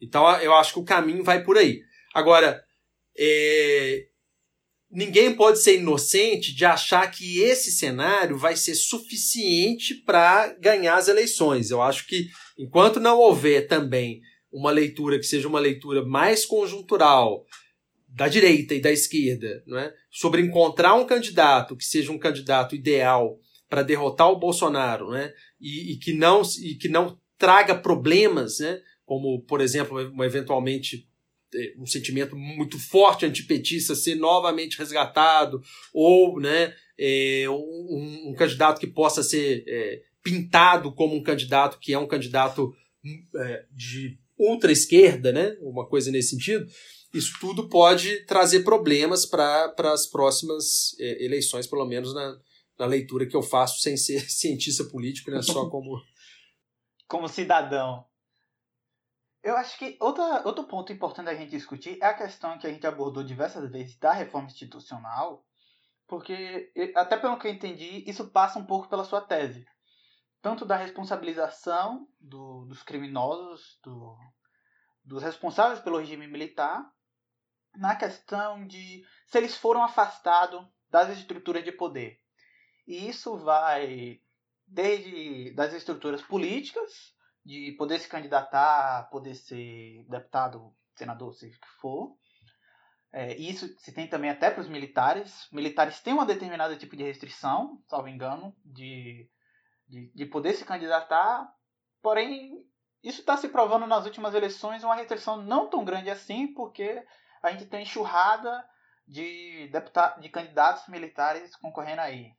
Speaker 2: Então eu acho que o caminho vai por aí. Agora, é, ninguém pode ser inocente de achar que esse cenário vai ser suficiente para ganhar as eleições. Eu acho que enquanto não houver também uma leitura que seja uma leitura mais conjuntural, da direita e da esquerda, é? sobre encontrar um candidato que seja um candidato ideal para derrotar o Bolsonaro, né? E, e, que não e que não traga problemas, né? Como por exemplo, eventualmente é, um sentimento muito forte antipetista ser novamente resgatado ou, né? É, um, um, candidato que possa ser é, pintado como um candidato que é um candidato é, de ultra esquerda, né? Uma coisa nesse sentido isso tudo pode trazer problemas para as próximas eleições, pelo menos na, na leitura que eu faço sem ser cientista político, né? Só como.
Speaker 1: como cidadão. Eu acho que outra, outro ponto importante da gente discutir é a questão que a gente abordou diversas vezes da reforma institucional, porque, até pelo que eu entendi, isso passa um pouco pela sua tese. Tanto da responsabilização do, dos criminosos, do, dos responsáveis pelo regime militar, na questão de se eles foram afastados das estruturas de poder. E isso vai desde das estruturas políticas, de poder se candidatar, poder ser deputado, senador, seja o que for. É, isso se tem também até para os militares. Militares têm uma determinada tipo de restrição, salvo engano, de, de, de poder se candidatar. Porém, isso está se provando nas últimas eleições uma restrição não tão grande assim, porque a gente tem enxurrada de, deputados, de candidatos militares concorrendo aí.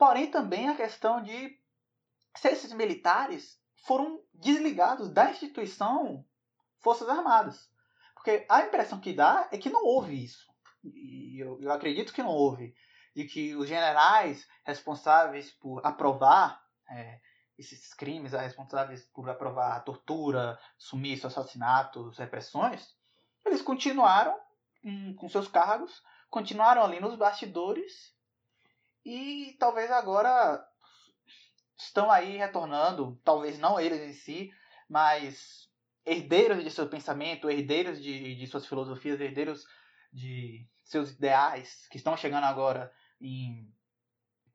Speaker 1: Porém, também a questão de se esses militares foram desligados da instituição Forças Armadas. Porque a impressão que dá é que não houve isso. E eu, eu acredito que não houve. De que os generais responsáveis por aprovar é, esses crimes, responsáveis por aprovar a tortura, sumiço, assassinatos, repressões, eles continuaram com seus cargos, continuaram ali nos bastidores e talvez agora estão aí retornando, talvez não eles em si, mas herdeiros de seu pensamento, herdeiros de, de suas filosofias, herdeiros de seus ideais, que estão chegando agora em.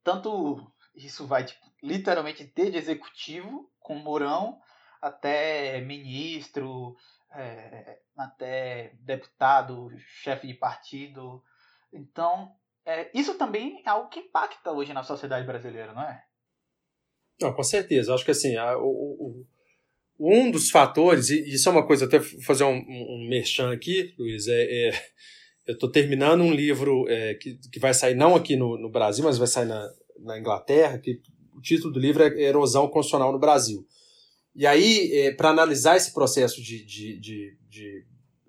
Speaker 1: Tanto isso vai tipo, literalmente desde executivo, com Mourão, até ministro, é, até deputado, chefe de partido. Então, é, isso também é algo que impacta hoje na sociedade brasileira, não é?
Speaker 2: Não, com certeza. Acho que assim, a, o, o, um dos fatores, e isso é uma coisa, até fazer um, um merchan aqui, Luiz, é, é eu estou terminando um livro é, que, que vai sair não aqui no, no Brasil, mas vai sair na, na Inglaterra, que o título do livro é Erosão Constitucional no Brasil. E aí, é, para analisar esse processo de, de, de, de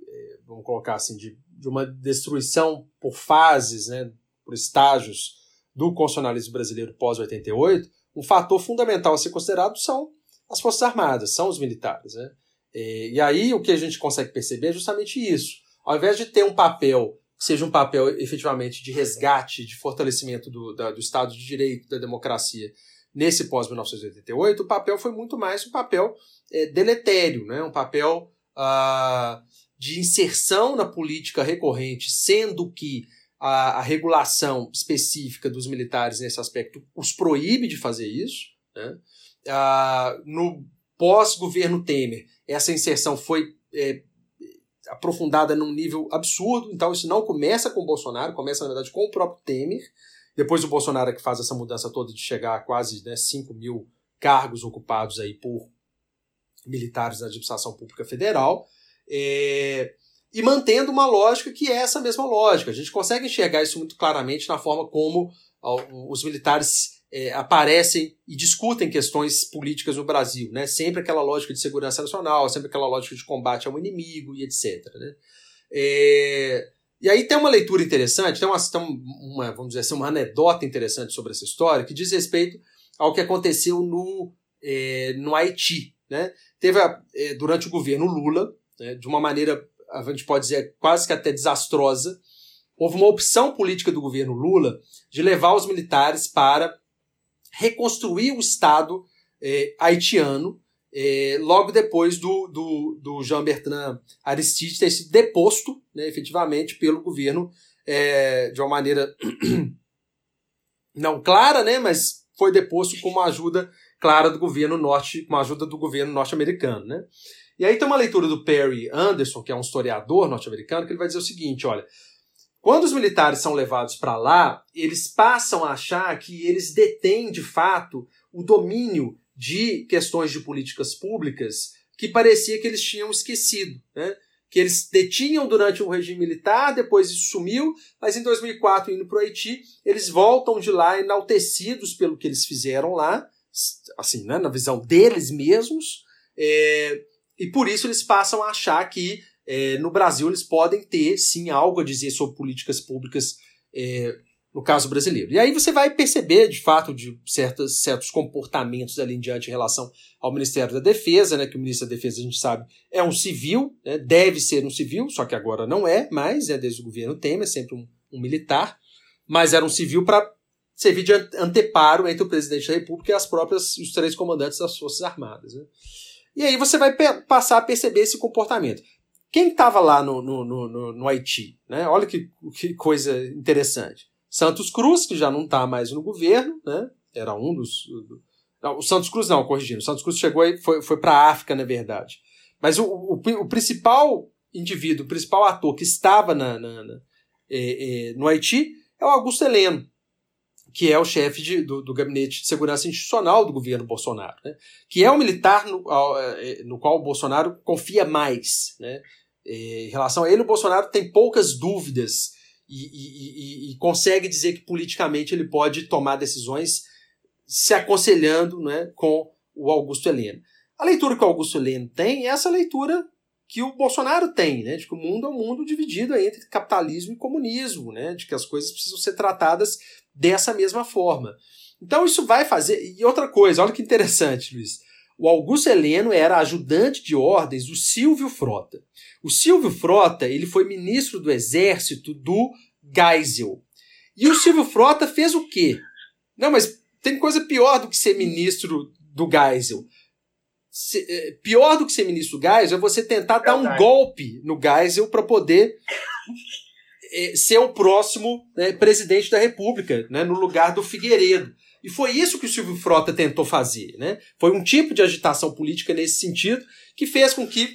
Speaker 2: é, vamos colocar assim, de, de uma destruição por fases, né, por estágios do constitucionalismo brasileiro pós-88, um fator fundamental a ser considerado são as Forças Armadas, são os militares. Né? É, e aí o que a gente consegue perceber é justamente isso. Ao invés de ter um papel que seja um papel efetivamente de resgate, de fortalecimento do, da, do Estado de Direito, da democracia, nesse pós-1988, o papel foi muito mais um papel é, deletério, né? um papel ah, de inserção na política recorrente, sendo que a, a, regulação específica dos militares nesse aspecto os proíbe de fazer isso. Né? Ah, no pós-governo Temer, essa inserção foi é, aprofundada num nível absurdo, então isso não começa com o Bolsonaro, começa na verdade com o próprio Temer. Depois o Bolsonaro é que faz essa mudança toda de chegar a quase né, 5 mil cargos ocupados aí por militares da administração pública federal. É, e mantendo uma lógica que é essa mesma lógica. A gente consegue enxergar isso muito claramente na forma como os militares é, aparecem e discutem questões políticas no Brasil. Né? Sempre aquela lógica de segurança nacional, sempre aquela lógica de combate ao inimigo e etc. Né? É, e aí tem uma leitura interessante, tem uma, tem uma, vamos dizer assim, uma anedota interessante sobre essa história que diz respeito ao que aconteceu no, é, no Haiti. Né? Teve, é, durante o governo Lula, né, de uma maneira a gente pode dizer, quase que até desastrosa, houve uma opção política do governo Lula de levar os militares para reconstruir o Estado eh, haitiano eh, logo depois do, do, do Jean-Bertrand Aristide ter sido deposto, né, efetivamente, pelo governo eh, de uma maneira não clara, né, mas foi deposto com uma ajuda clara do governo norte, com a ajuda do governo norte-americano, né? E aí tem uma leitura do Perry Anderson, que é um historiador norte-americano, que ele vai dizer o seguinte: olha, quando os militares são levados para lá, eles passam a achar que eles detêm de fato o domínio de questões de políticas públicas que parecia que eles tinham esquecido, né? que eles detinham durante o regime militar, depois isso sumiu, mas em 2004, indo para o Haiti, eles voltam de lá enaltecidos pelo que eles fizeram lá, assim, né, na visão deles mesmos, é, e por isso eles passam a achar que é, no Brasil eles podem ter, sim, algo a dizer sobre políticas públicas é, no caso brasileiro. E aí você vai perceber, de fato, de certos, certos comportamentos ali em diante em relação ao Ministério da Defesa, né, que o Ministro da Defesa, a gente sabe, é um civil, né, deve ser um civil, só que agora não é mais, é desde o governo Temer, é sempre um, um militar, mas era um civil para servir de anteparo entre o presidente da República e as próprias, os três comandantes das Forças Armadas. Né. E aí você vai passar a perceber esse comportamento. Quem estava lá no, no, no, no, Haiti? Né? Olha que, que coisa interessante. Santos Cruz, que já não está mais no governo, né? era um dos. Não, o Santos Cruz não, corrigindo. O Santos Cruz chegou e foi, foi para a África, na verdade. Mas o, o, o, principal indivíduo, o principal ator que estava na, na, na é, é, no Haiti é o Augusto Heleno, que é o chefe de, do, do, Gabinete de Segurança Institucional do governo Bolsonaro, né? que é o militar no, é, no, qual o Bolsonaro confia mais. Né? É, em relação a ele, o Bolsonaro tem poucas dúvidas e, e, e, e consegue dizer que politicamente ele pode tomar decisões se aconselhando né, com o Augusto Heleno. A leitura que o Augusto Heleno tem é essa leitura que o Bolsonaro tem, né, de que o mundo é um mundo dividido entre capitalismo e comunismo, né, de que as coisas precisam ser tratadas dessa mesma forma. Então isso vai fazer. E outra coisa, olha que interessante, Luiz. O Augusto Heleno era ajudante de ordens do Silvio Frota. O Silvio Frota ele foi ministro do Exército do Geisel. E o Silvio Frota fez o quê? Não, mas tem coisa pior do que ser ministro do Geisel. Se, é, pior do que ser ministro do Geisel é você tentar dar um golpe no Geisel para poder é, ser o próximo né, presidente da República, né, no lugar do Figueiredo. E foi isso que o Silvio Frota tentou fazer. Né? Foi um tipo de agitação política nesse sentido que fez com que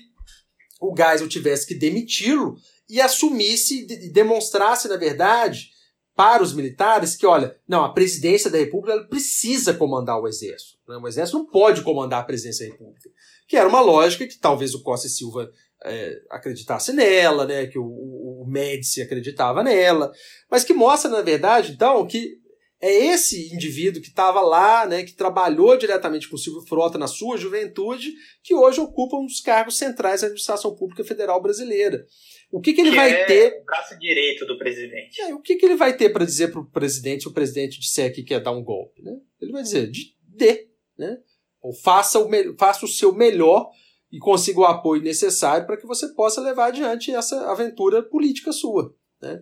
Speaker 2: o Geisel tivesse que demiti-lo e assumisse demonstrasse, na verdade, para os militares que, olha, não, a presidência da República precisa comandar o exército. Né? O exército não pode comandar a presidência da República. Que era uma lógica que talvez o Costa e Silva é, acreditasse nela, né? que o, o, o Médici acreditava nela, mas que mostra, na verdade, então, que é esse indivíduo que estava lá, né, que trabalhou diretamente com o Silvio Frota na sua juventude, que hoje ocupa um dos cargos centrais da administração pública federal brasileira. O que, que ele
Speaker 3: que
Speaker 2: vai
Speaker 3: é
Speaker 2: ter?
Speaker 3: O braço direito do presidente.
Speaker 2: É, o que, que ele vai ter para dizer para o presidente se o presidente disser que quer dar um golpe? Né? Ele vai dizer, de, dê. Né? Ou faça o, faça o seu melhor e consiga o apoio necessário para que você possa levar adiante essa aventura política sua. Né?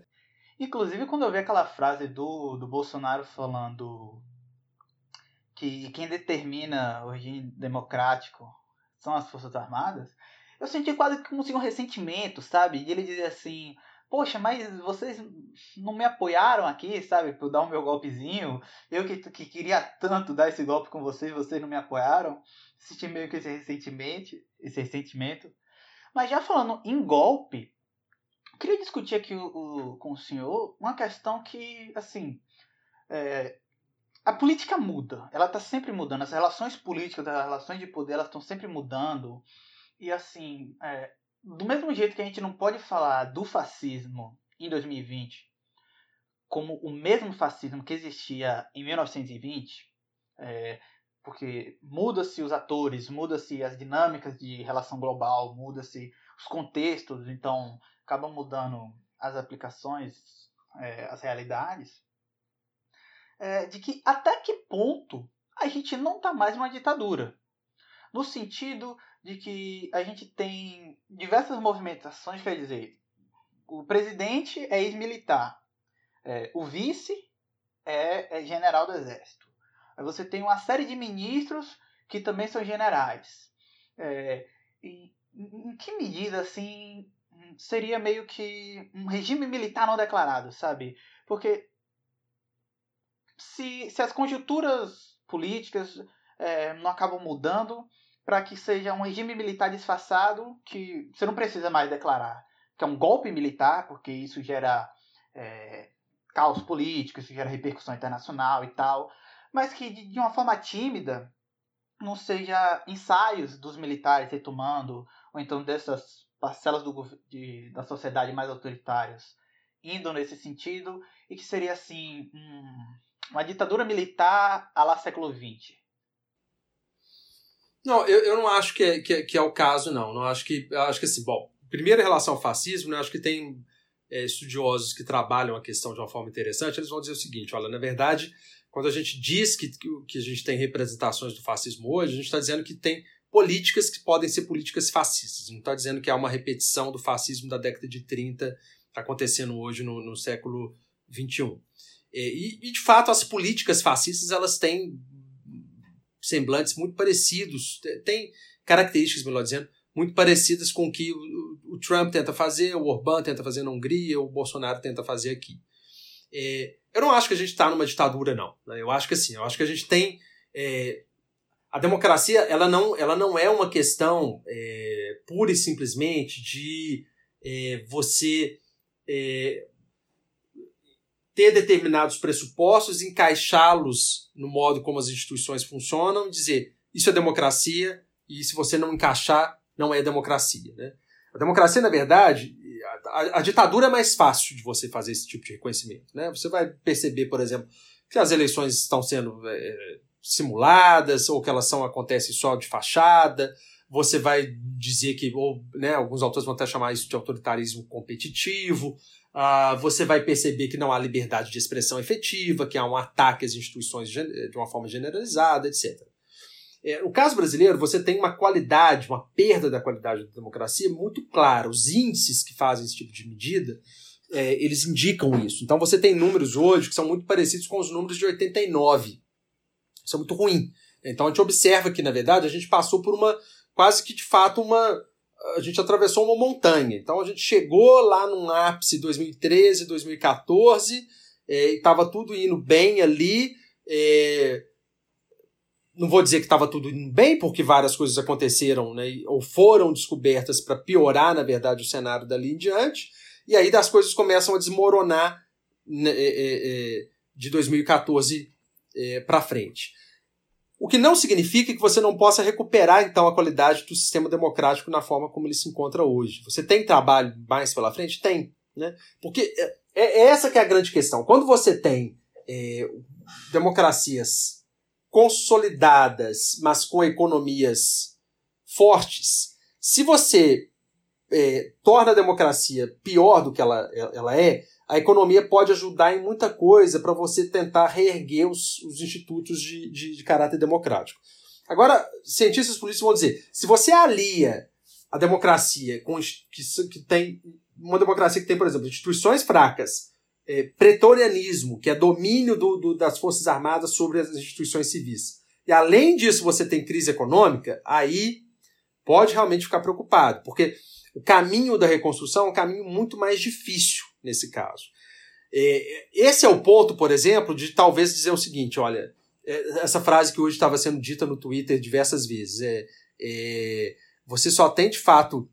Speaker 1: Inclusive, quando eu vi aquela frase do, do Bolsonaro falando que quem determina o regime democrático são as Forças Armadas, eu senti quase como um ressentimento, sabe? E ele dizia assim: Poxa, mas vocês não me apoiaram aqui, sabe? Por dar o meu golpezinho. Eu que, que queria tanto dar esse golpe com vocês, vocês não me apoiaram. Senti meio que esse ressentimento, esse ressentimento. Mas já falando em golpe, queria discutir aqui o, o, com o senhor uma questão que, assim, é, a política muda, ela está sempre mudando, as relações políticas, as relações de poder, elas estão sempre mudando. E assim, é, do mesmo jeito que a gente não pode falar do fascismo em 2020 como o mesmo fascismo que existia em 1920, é, porque muda-se os atores, muda-se as dinâmicas de relação global, muda-se os contextos, então acabam mudando as aplicações, é, as realidades, é, de que até que ponto a gente não está mais numa ditadura. No sentido de que a gente tem diversas movimentações, quer dizer, o presidente é ex-militar, é, o vice é, é, general do exército. Aí você tem uma série de ministros que também são generais. É, em que medida, assim, seria meio que um regime militar não declarado, sabe? Porque se, se as conjunturas políticas é, não acabam mudando para que seja um regime militar disfarçado que você não precisa mais declarar que é um golpe militar, porque isso gera é, caos político, isso gera repercussão internacional e tal, mas que de, uma forma tímida não seja ensaios dos militares retomando, ou então dessas parcelas do, de, da sociedade mais autoritárias indo nesse sentido, e que seria assim um, uma ditadura militar à lá século XX.
Speaker 2: Não, eu, eu não acho que é, que é, que, é, o caso, não. Não acho que. Acho que assim, bom, primeiro em relação ao fascismo, né, acho que tem é, estudiosos que trabalham a questão de uma forma interessante, eles vão dizer o seguinte: olha, na verdade, quando a gente diz que, que a gente tem representações do fascismo hoje, a gente está dizendo que tem políticas que podem ser políticas fascistas. Não está dizendo que há uma repetição do fascismo da década de 30 acontecendo hoje no, no século XXI. E, e, de fato, as políticas fascistas elas têm semblantes muito parecidos, têm características, melhor dizendo, muito parecidas com o que o, o Trump tenta fazer, o Orbán tenta fazer na Hungria, o Bolsonaro tenta fazer aqui. É, eu não acho que a gente está numa ditadura, não. Né? Eu acho que assim, eu acho que a gente tem é, a democracia ela não, ela não é uma questão é, pura e simplesmente de é, você é, ter determinados pressupostos, encaixá-los no modo como as instituições funcionam dizer isso é democracia e se você não encaixar, não é democracia. Né? A democracia, na verdade, a, a, ditadura é mais fácil de você fazer esse tipo de reconhecimento. Né? Você vai perceber, por exemplo, que as eleições estão sendo é, simuladas ou que elas são acontecem só de fachada. Você vai dizer que, ou, né, alguns autores vão até chamar isso de autoritarismo competitivo. Uh, você vai perceber que não há liberdade de expressão efetiva, que há um ataque às instituições de uma forma generalizada, etc. É, no caso brasileiro, você tem uma qualidade, uma perda da qualidade da democracia muito clara. Os índices que fazem esse tipo de medida é, eles indicam isso. Então você tem números hoje que são muito parecidos com os números de 89. Isso é muito ruim. Então a gente observa que, na verdade, a gente passou por uma, quase que de fato, uma. A gente atravessou uma montanha. Então a gente chegou lá num ápice 2013, 2014, é, e estava tudo indo bem ali. É, não vou dizer que estava tudo indo bem, porque várias coisas aconteceram, né, ou foram descobertas para piorar, na verdade, o cenário dali em diante. E aí as coisas começam a desmoronar né, é, é, é de 2014 é, para frente. O que não significa que você não possa recuperar, então, a qualidade do sistema democrático na forma como ele se encontra hoje. Você tem trabalho mais pela frente? Tem. Né? Porque é, é essa que é a grande questão. Quando você tem é, democracias consolidadas, mas com economias fortes, se você é, torna a democracia pior do que ela, ela é, a economia pode ajudar em muita coisa para você tentar reerguer os, os institutos de, de, de, caráter democrático. Agora, cientistas políticos vão dizer: se você alia a democracia com que, que tem uma democracia que tem, por exemplo, instituições fracas, é, pretorianismo, que é domínio do, do, das forças armadas sobre as instituições civis, e além disso você tem crise econômica, aí pode realmente ficar preocupado, porque o caminho da reconstrução é um caminho muito mais difícil nesse caso. É, esse é o ponto, por exemplo, de talvez dizer o seguinte: olha, é, essa frase que hoje estava sendo dita no Twitter diversas vezes. É, é você só tem de fato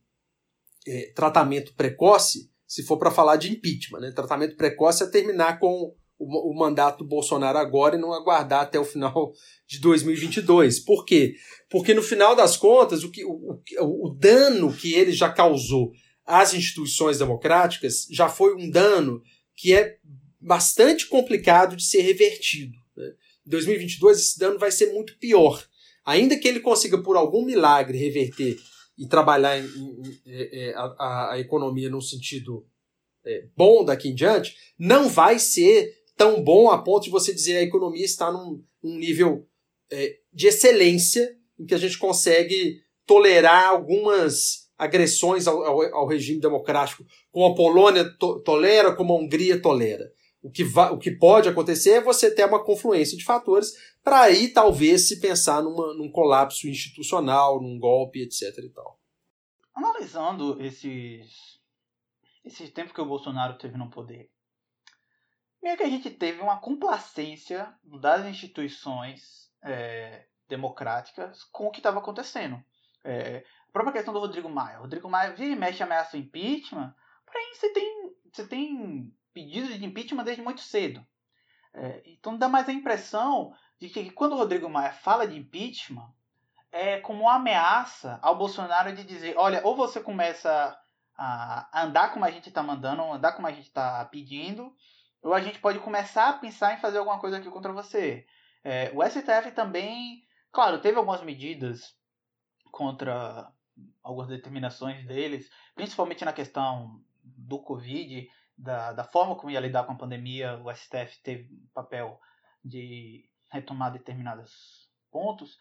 Speaker 2: é, tratamento precoce se for para falar de impeachment. Né? Tratamento precoce é terminar com o, o, mandato do Bolsonaro agora e não aguardar até o final de 2022. Por quê? Porque no final das contas, o, que, o, o, o dano que ele já causou às instituições democráticas já foi um dano que é bastante complicado de ser revertido. Né? Em 2022, esse dano vai ser muito pior. Ainda que ele consiga, por algum milagre, reverter e trabalhar em, em, em, é, é, a, a, economia num sentido é, bom daqui em diante, não vai ser tão bom a ponto de você dizer a economia está num, num nível é, de excelência em que a gente consegue tolerar algumas agressões ao, ao, ao regime democrático, como a Polônia to, tolera, como a Hungria tolera. O que, o que pode acontecer é você ter uma confluência de fatores para aí talvez se pensar numa, num colapso institucional, num golpe, etc. E tal.
Speaker 1: Analisando esses, esse tempo que o Bolsonaro teve no poder, meio que a gente teve uma complacência das instituições é, democráticas com o que estava acontecendo. É, própria questão do Rodrigo Maia. O Rodrigo Maia vira e mexe ameaça impeachment, porém você tem, você tem pedidos de impeachment desde muito cedo. É, então dá mais a impressão de que quando o Rodrigo Maia fala de impeachment, é como uma ameaça ao Bolsonaro de dizer, olha, ou você começa a andar como a gente está mandando, andar como a gente está pedindo, ou a gente pode começar a pensar em fazer alguma coisa aqui contra você. É, o STF também, claro, teve algumas medidas contra algumas determinações deles, principalmente na questão do Covid, da, da forma como ia lidar com a pandemia, o STF teve papel de retomar determinados pontos,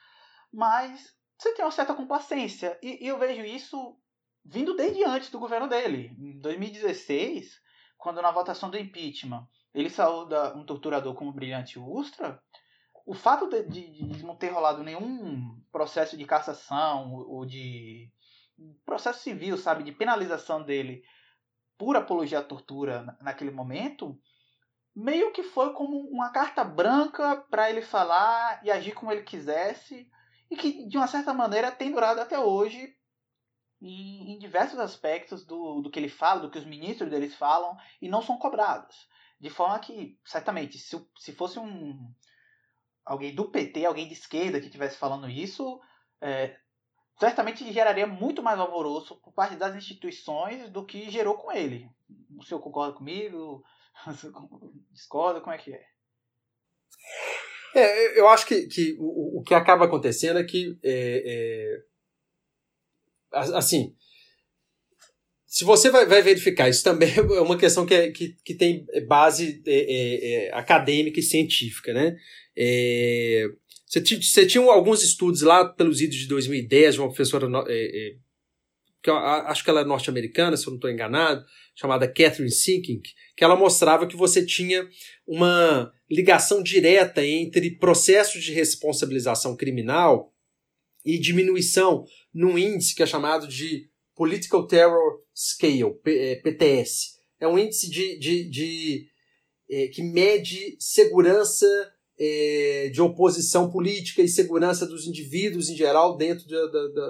Speaker 1: mas você tem uma certa complacência. E, e eu vejo isso vindo desde antes do governo dele. Em 2016, quando na votação do impeachment ele saúda um torturador como brilhante Ustra, o fato de, de, de, não ter rolado nenhum processo de cassação ou de processo civil, sabe, de penalização dele por apologia à tortura naquele momento, meio que foi como uma carta branca para ele falar e agir como ele quisesse, e que de uma certa maneira tem durado até hoje em, em diversos aspectos do, do que ele fala, do que os ministros deles falam, e não são cobrados. De forma que, certamente, se, se fosse um alguém do PT, alguém de esquerda que estivesse falando isso, é, certamente geraria muito mais alvoroço por parte das instituições do que gerou com ele. O senhor concorda comigo? Discorda? Como é que é?
Speaker 2: É, eu acho que, que o, o que acaba acontecendo é que, é, é, assim, se você vai, vai, verificar, isso também é uma questão que, é, que, que tem base é, é, é acadêmica e científica, né? você, você, tinha alguns estudos lá pelos idos de 2010 de uma professora que eu acho que ela é norte-americana, se eu não estou enganado, chamada Catherine Sinking, que ela mostrava que você tinha uma ligação direta entre processos de responsabilização criminal e diminuição num índice que é chamado de Political Terror Scale, PTS. É, é um índice de, de, de é, que mede segurança é, de oposição política e segurança dos indivíduos em geral dentro de,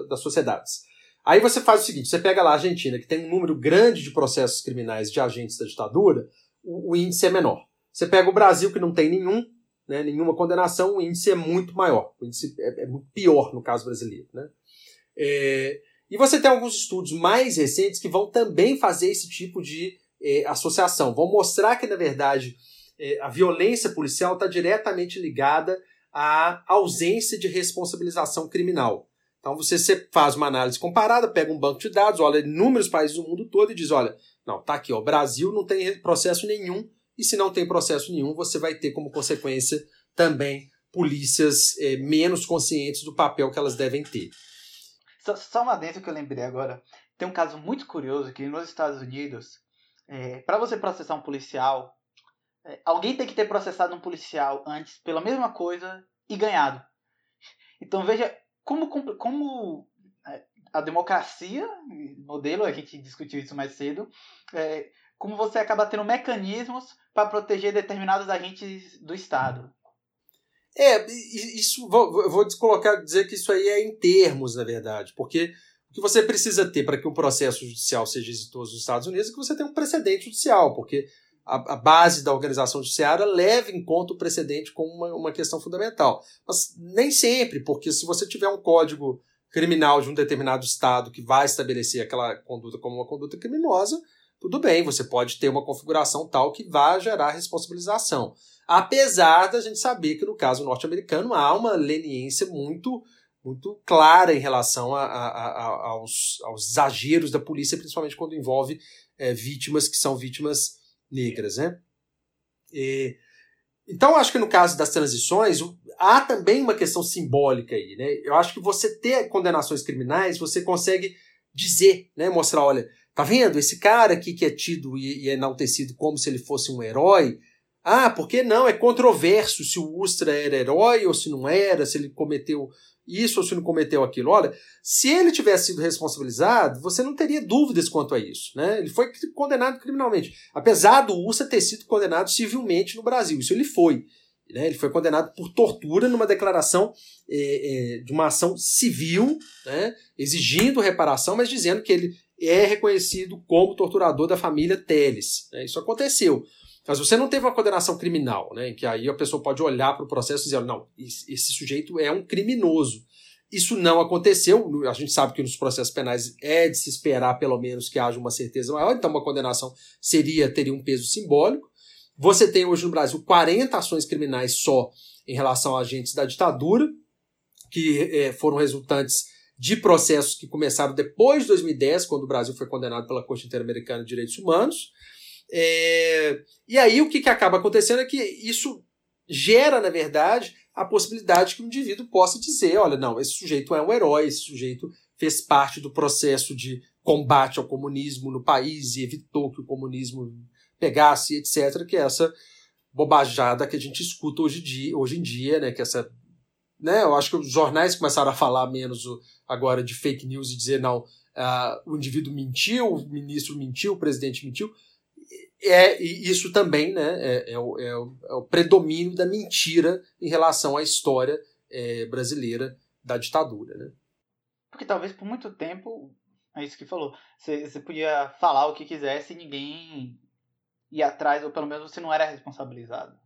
Speaker 2: das sociedades. Aí você faz o seguinte: você pega lá a Argentina, que tem um número grande de processos criminais de agentes da ditadura, o, o índice é menor. Você pega o Brasil, que não tem nenhum, né, nenhuma condenação, o índice é muito maior. O índice é, é pior no caso brasileiro. Né? É, e você tem alguns estudos mais recentes que vão também fazer esse tipo de é, associação. Vão mostrar que, na verdade, é, a violência policial está diretamente ligada à ausência de responsabilização criminal. Então você, faz uma análise comparada, pega um banco de dados, olha inúmeros países do mundo todo e diz, olha, não, tá aqui, ó, o Brasil não tem processo nenhum, e se não tem processo nenhum, você vai ter como consequência também polícias é, menos conscientes do papel que elas devem ter.
Speaker 1: Só, só uma dentro que eu lembrei agora. Tem um caso muito curioso que nos Estados Unidos, é, para você processar um policial, é, alguém tem que ter processado um policial antes pela mesma coisa e ganhado. Então veja como, como é, a democracia, modelo, a gente discutiu isso mais cedo, é, como você acaba tendo mecanismos para proteger determinados agentes do Estado.
Speaker 2: É, isso vou, vou descolocar, dizer que isso aí é em termos, na verdade, porque o que você precisa ter para que um processo judicial seja exitoso nos Estados Unidos é que você tenha um precedente judicial, porque a, a, base da organização judiciária leva em conta o precedente como uma, uma questão fundamental. Mas nem sempre, porque se você tiver um código criminal de um determinado estado que vai estabelecer aquela conduta como uma conduta criminosa, tudo bem, você pode ter uma configuração tal que vá gerar responsabilização. Apesar da gente saber que no caso norte-americano há uma leniência muito muito clara em relação a, a, a, aos, aos exageros da polícia, principalmente quando envolve é, vítimas que são vítimas negras, né? E, então, acho que no caso das transições, há também uma questão simbólica aí, né? Eu acho que você ter condenações criminais, você consegue dizer, né? Mostrar, olha, tá vendo? Esse cara aqui que é tido e, e enaltecido como se ele fosse um herói, ah, porque não? É controverso se o Ustra era herói ou se não era, se ele cometeu isso ou se não cometeu aquilo. Olha, se ele tivesse sido responsabilizado, você não teria dúvidas quanto a isso. Né? Ele foi condenado criminalmente. Apesar do Ustra ter sido condenado civilmente no Brasil. Isso ele foi. Né? Ele foi condenado por tortura numa declaração é, é, de uma ação civil, né? exigindo reparação, mas dizendo que ele é reconhecido como torturador da família Teles. Né? Isso aconteceu. Mas você não teve uma condenação criminal, né? Em que aí a pessoa pode olhar para o processo e dizer, não, esse sujeito é um criminoso. Isso não aconteceu. A gente sabe que nos processos penais é de se esperar, pelo menos, que haja uma certeza maior. Então, uma condenação seria teria um peso simbólico. Você tem hoje no Brasil 40 ações criminais só em relação a agentes da ditadura, que é, foram resultantes de processos que começaram depois de 2010, quando o Brasil foi condenado pela Corte Interamericana de Direitos Humanos. É, e aí o que, que acaba acontecendo é que isso gera, na verdade, a possibilidade que o indivíduo possa dizer: olha, não, esse sujeito é um herói, esse sujeito fez parte do processo de combate ao comunismo no país e evitou que o comunismo pegasse, etc., que é essa bobajada que a gente escuta hoje, dia, hoje em dia, né? Que essa. Né, eu acho que os jornais começaram a falar menos agora de fake news e dizer, não, uh, o indivíduo mentiu, o ministro mentiu, o presidente mentiu é isso também né, é, é, o, é, o, é, o, predomínio da mentira em relação à história é, brasileira da ditadura. Né?
Speaker 1: Porque talvez por muito tempo, é isso que falou, você, você podia falar o que quisesse e ninguém ia atrás, ou pelo menos você não era responsabilizado.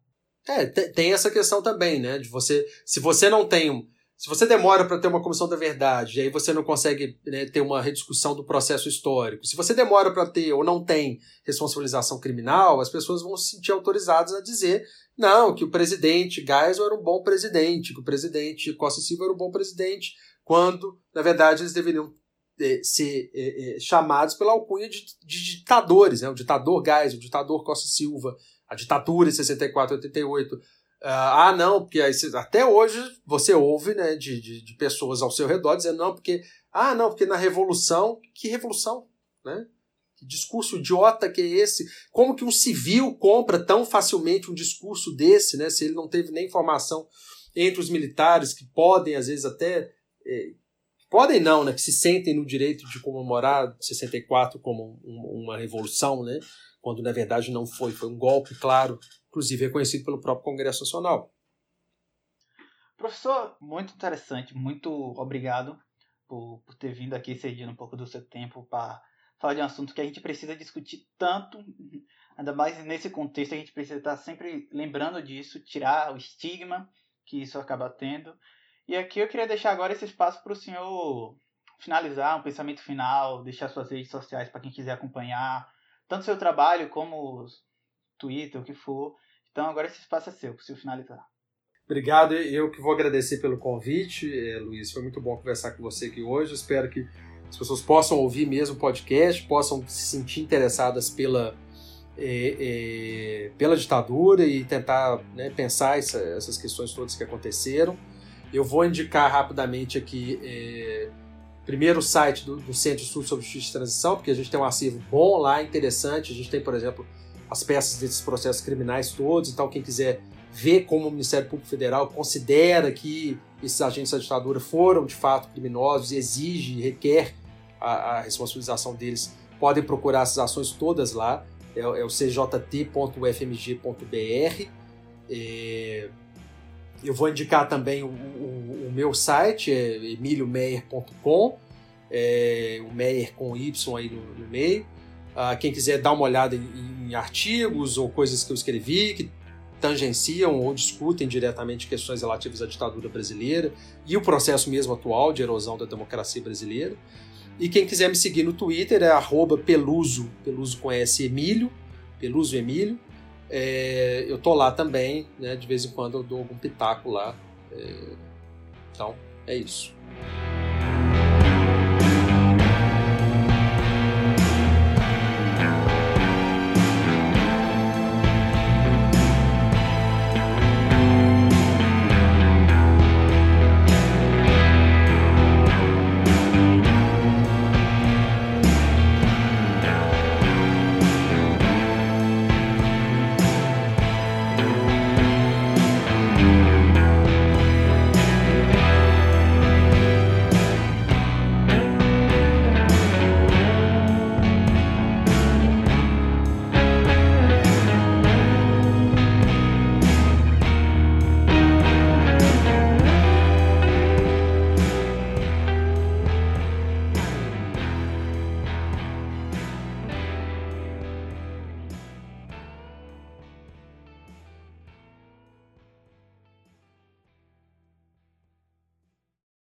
Speaker 2: É, tem essa questão também, né? De você. Se você não tem se você demora para ter uma comissão da verdade, e aí você não consegue né, ter uma rediscussão do processo histórico, se você demora para ter ou não tem responsabilização criminal, as pessoas vão se sentir autorizadas a dizer não, que o presidente Geisel era um bom presidente, que o presidente Costa Silva era um bom presidente, quando, na verdade, eles deveriam é, ser é, é, chamados pela alcunha de, de ditadores, né? o ditador Geisel, o ditador Costa Silva, a ditadura em 64 88 ah, ah, não, porque aí, até hoje você ouve né, de, de, de, pessoas ao seu redor dizendo, não, porque Ah, não, porque na revolução, que revolução, né? Que discurso idiota que é esse? Como que um civil compra tão facilmente um discurso desse, né? Se ele não teve nem informação entre os militares que podem às vezes até é, podem não, né? Que se sentem no direito de comemorar 64 como um, uma revolução, né? Quando na verdade não foi, foi um golpe, claro, inclusive reconhecido pelo próprio Congresso Nacional.
Speaker 1: Professor, muito interessante, muito obrigado por, por ter vindo aqui cedindo um pouco do seu tempo para falar de um assunto que a gente precisa discutir tanto, ainda mais nesse contexto, a gente precisa estar sempre lembrando disso, tirar o estigma que isso acaba tendo. E aqui eu queria deixar agora esse espaço para o senhor finalizar, um pensamento final, deixar suas redes sociais para quem quiser acompanhar, tanto seu trabalho como Twitter, o que for. Então agora esse espaço é seu, para o senhor finalizar.
Speaker 2: Obrigado, eu que vou agradecer pelo convite, é, Luiz. Foi muito bom conversar com você aqui hoje. espero que as pessoas possam ouvir mesmo o podcast, possam se sentir interessadas pela, é, é, pela ditadura e tentar né, pensar essa, essas questões todas que aconteceram. Eu vou indicar rapidamente aqui, é, primeiro site do, do, Centro de Estudos sobre Justiça e Transição, porque a gente tem um acervo bom lá, interessante. A gente tem, por exemplo, as peças desses processos criminais todos, então quem quiser vê como o Ministério Público Federal considera que esses agentes da ditadura foram de fato criminosos e exige, requer a, a responsabilização deles, podem procurar essas ações todas lá. É, é o cjt.ufmg.br. É, eu vou indicar também o, o, o meu site, é emiliomeyer.com, é, o Meyer com Y aí no, no meio. Uh, quem quiser dar uma olhada em, em, artigos ou coisas que eu escrevi, que tangenciam ou discutem diretamente questões relativas à ditadura brasileira e o processo mesmo atual de erosão da democracia brasileira. E quem quiser me seguir no Twitter é peluso, peluso com S, Emílio, peluso Emílio. É, eu tô lá também, né, de vez em quando eu dou algum pitaco lá. É, então, é isso.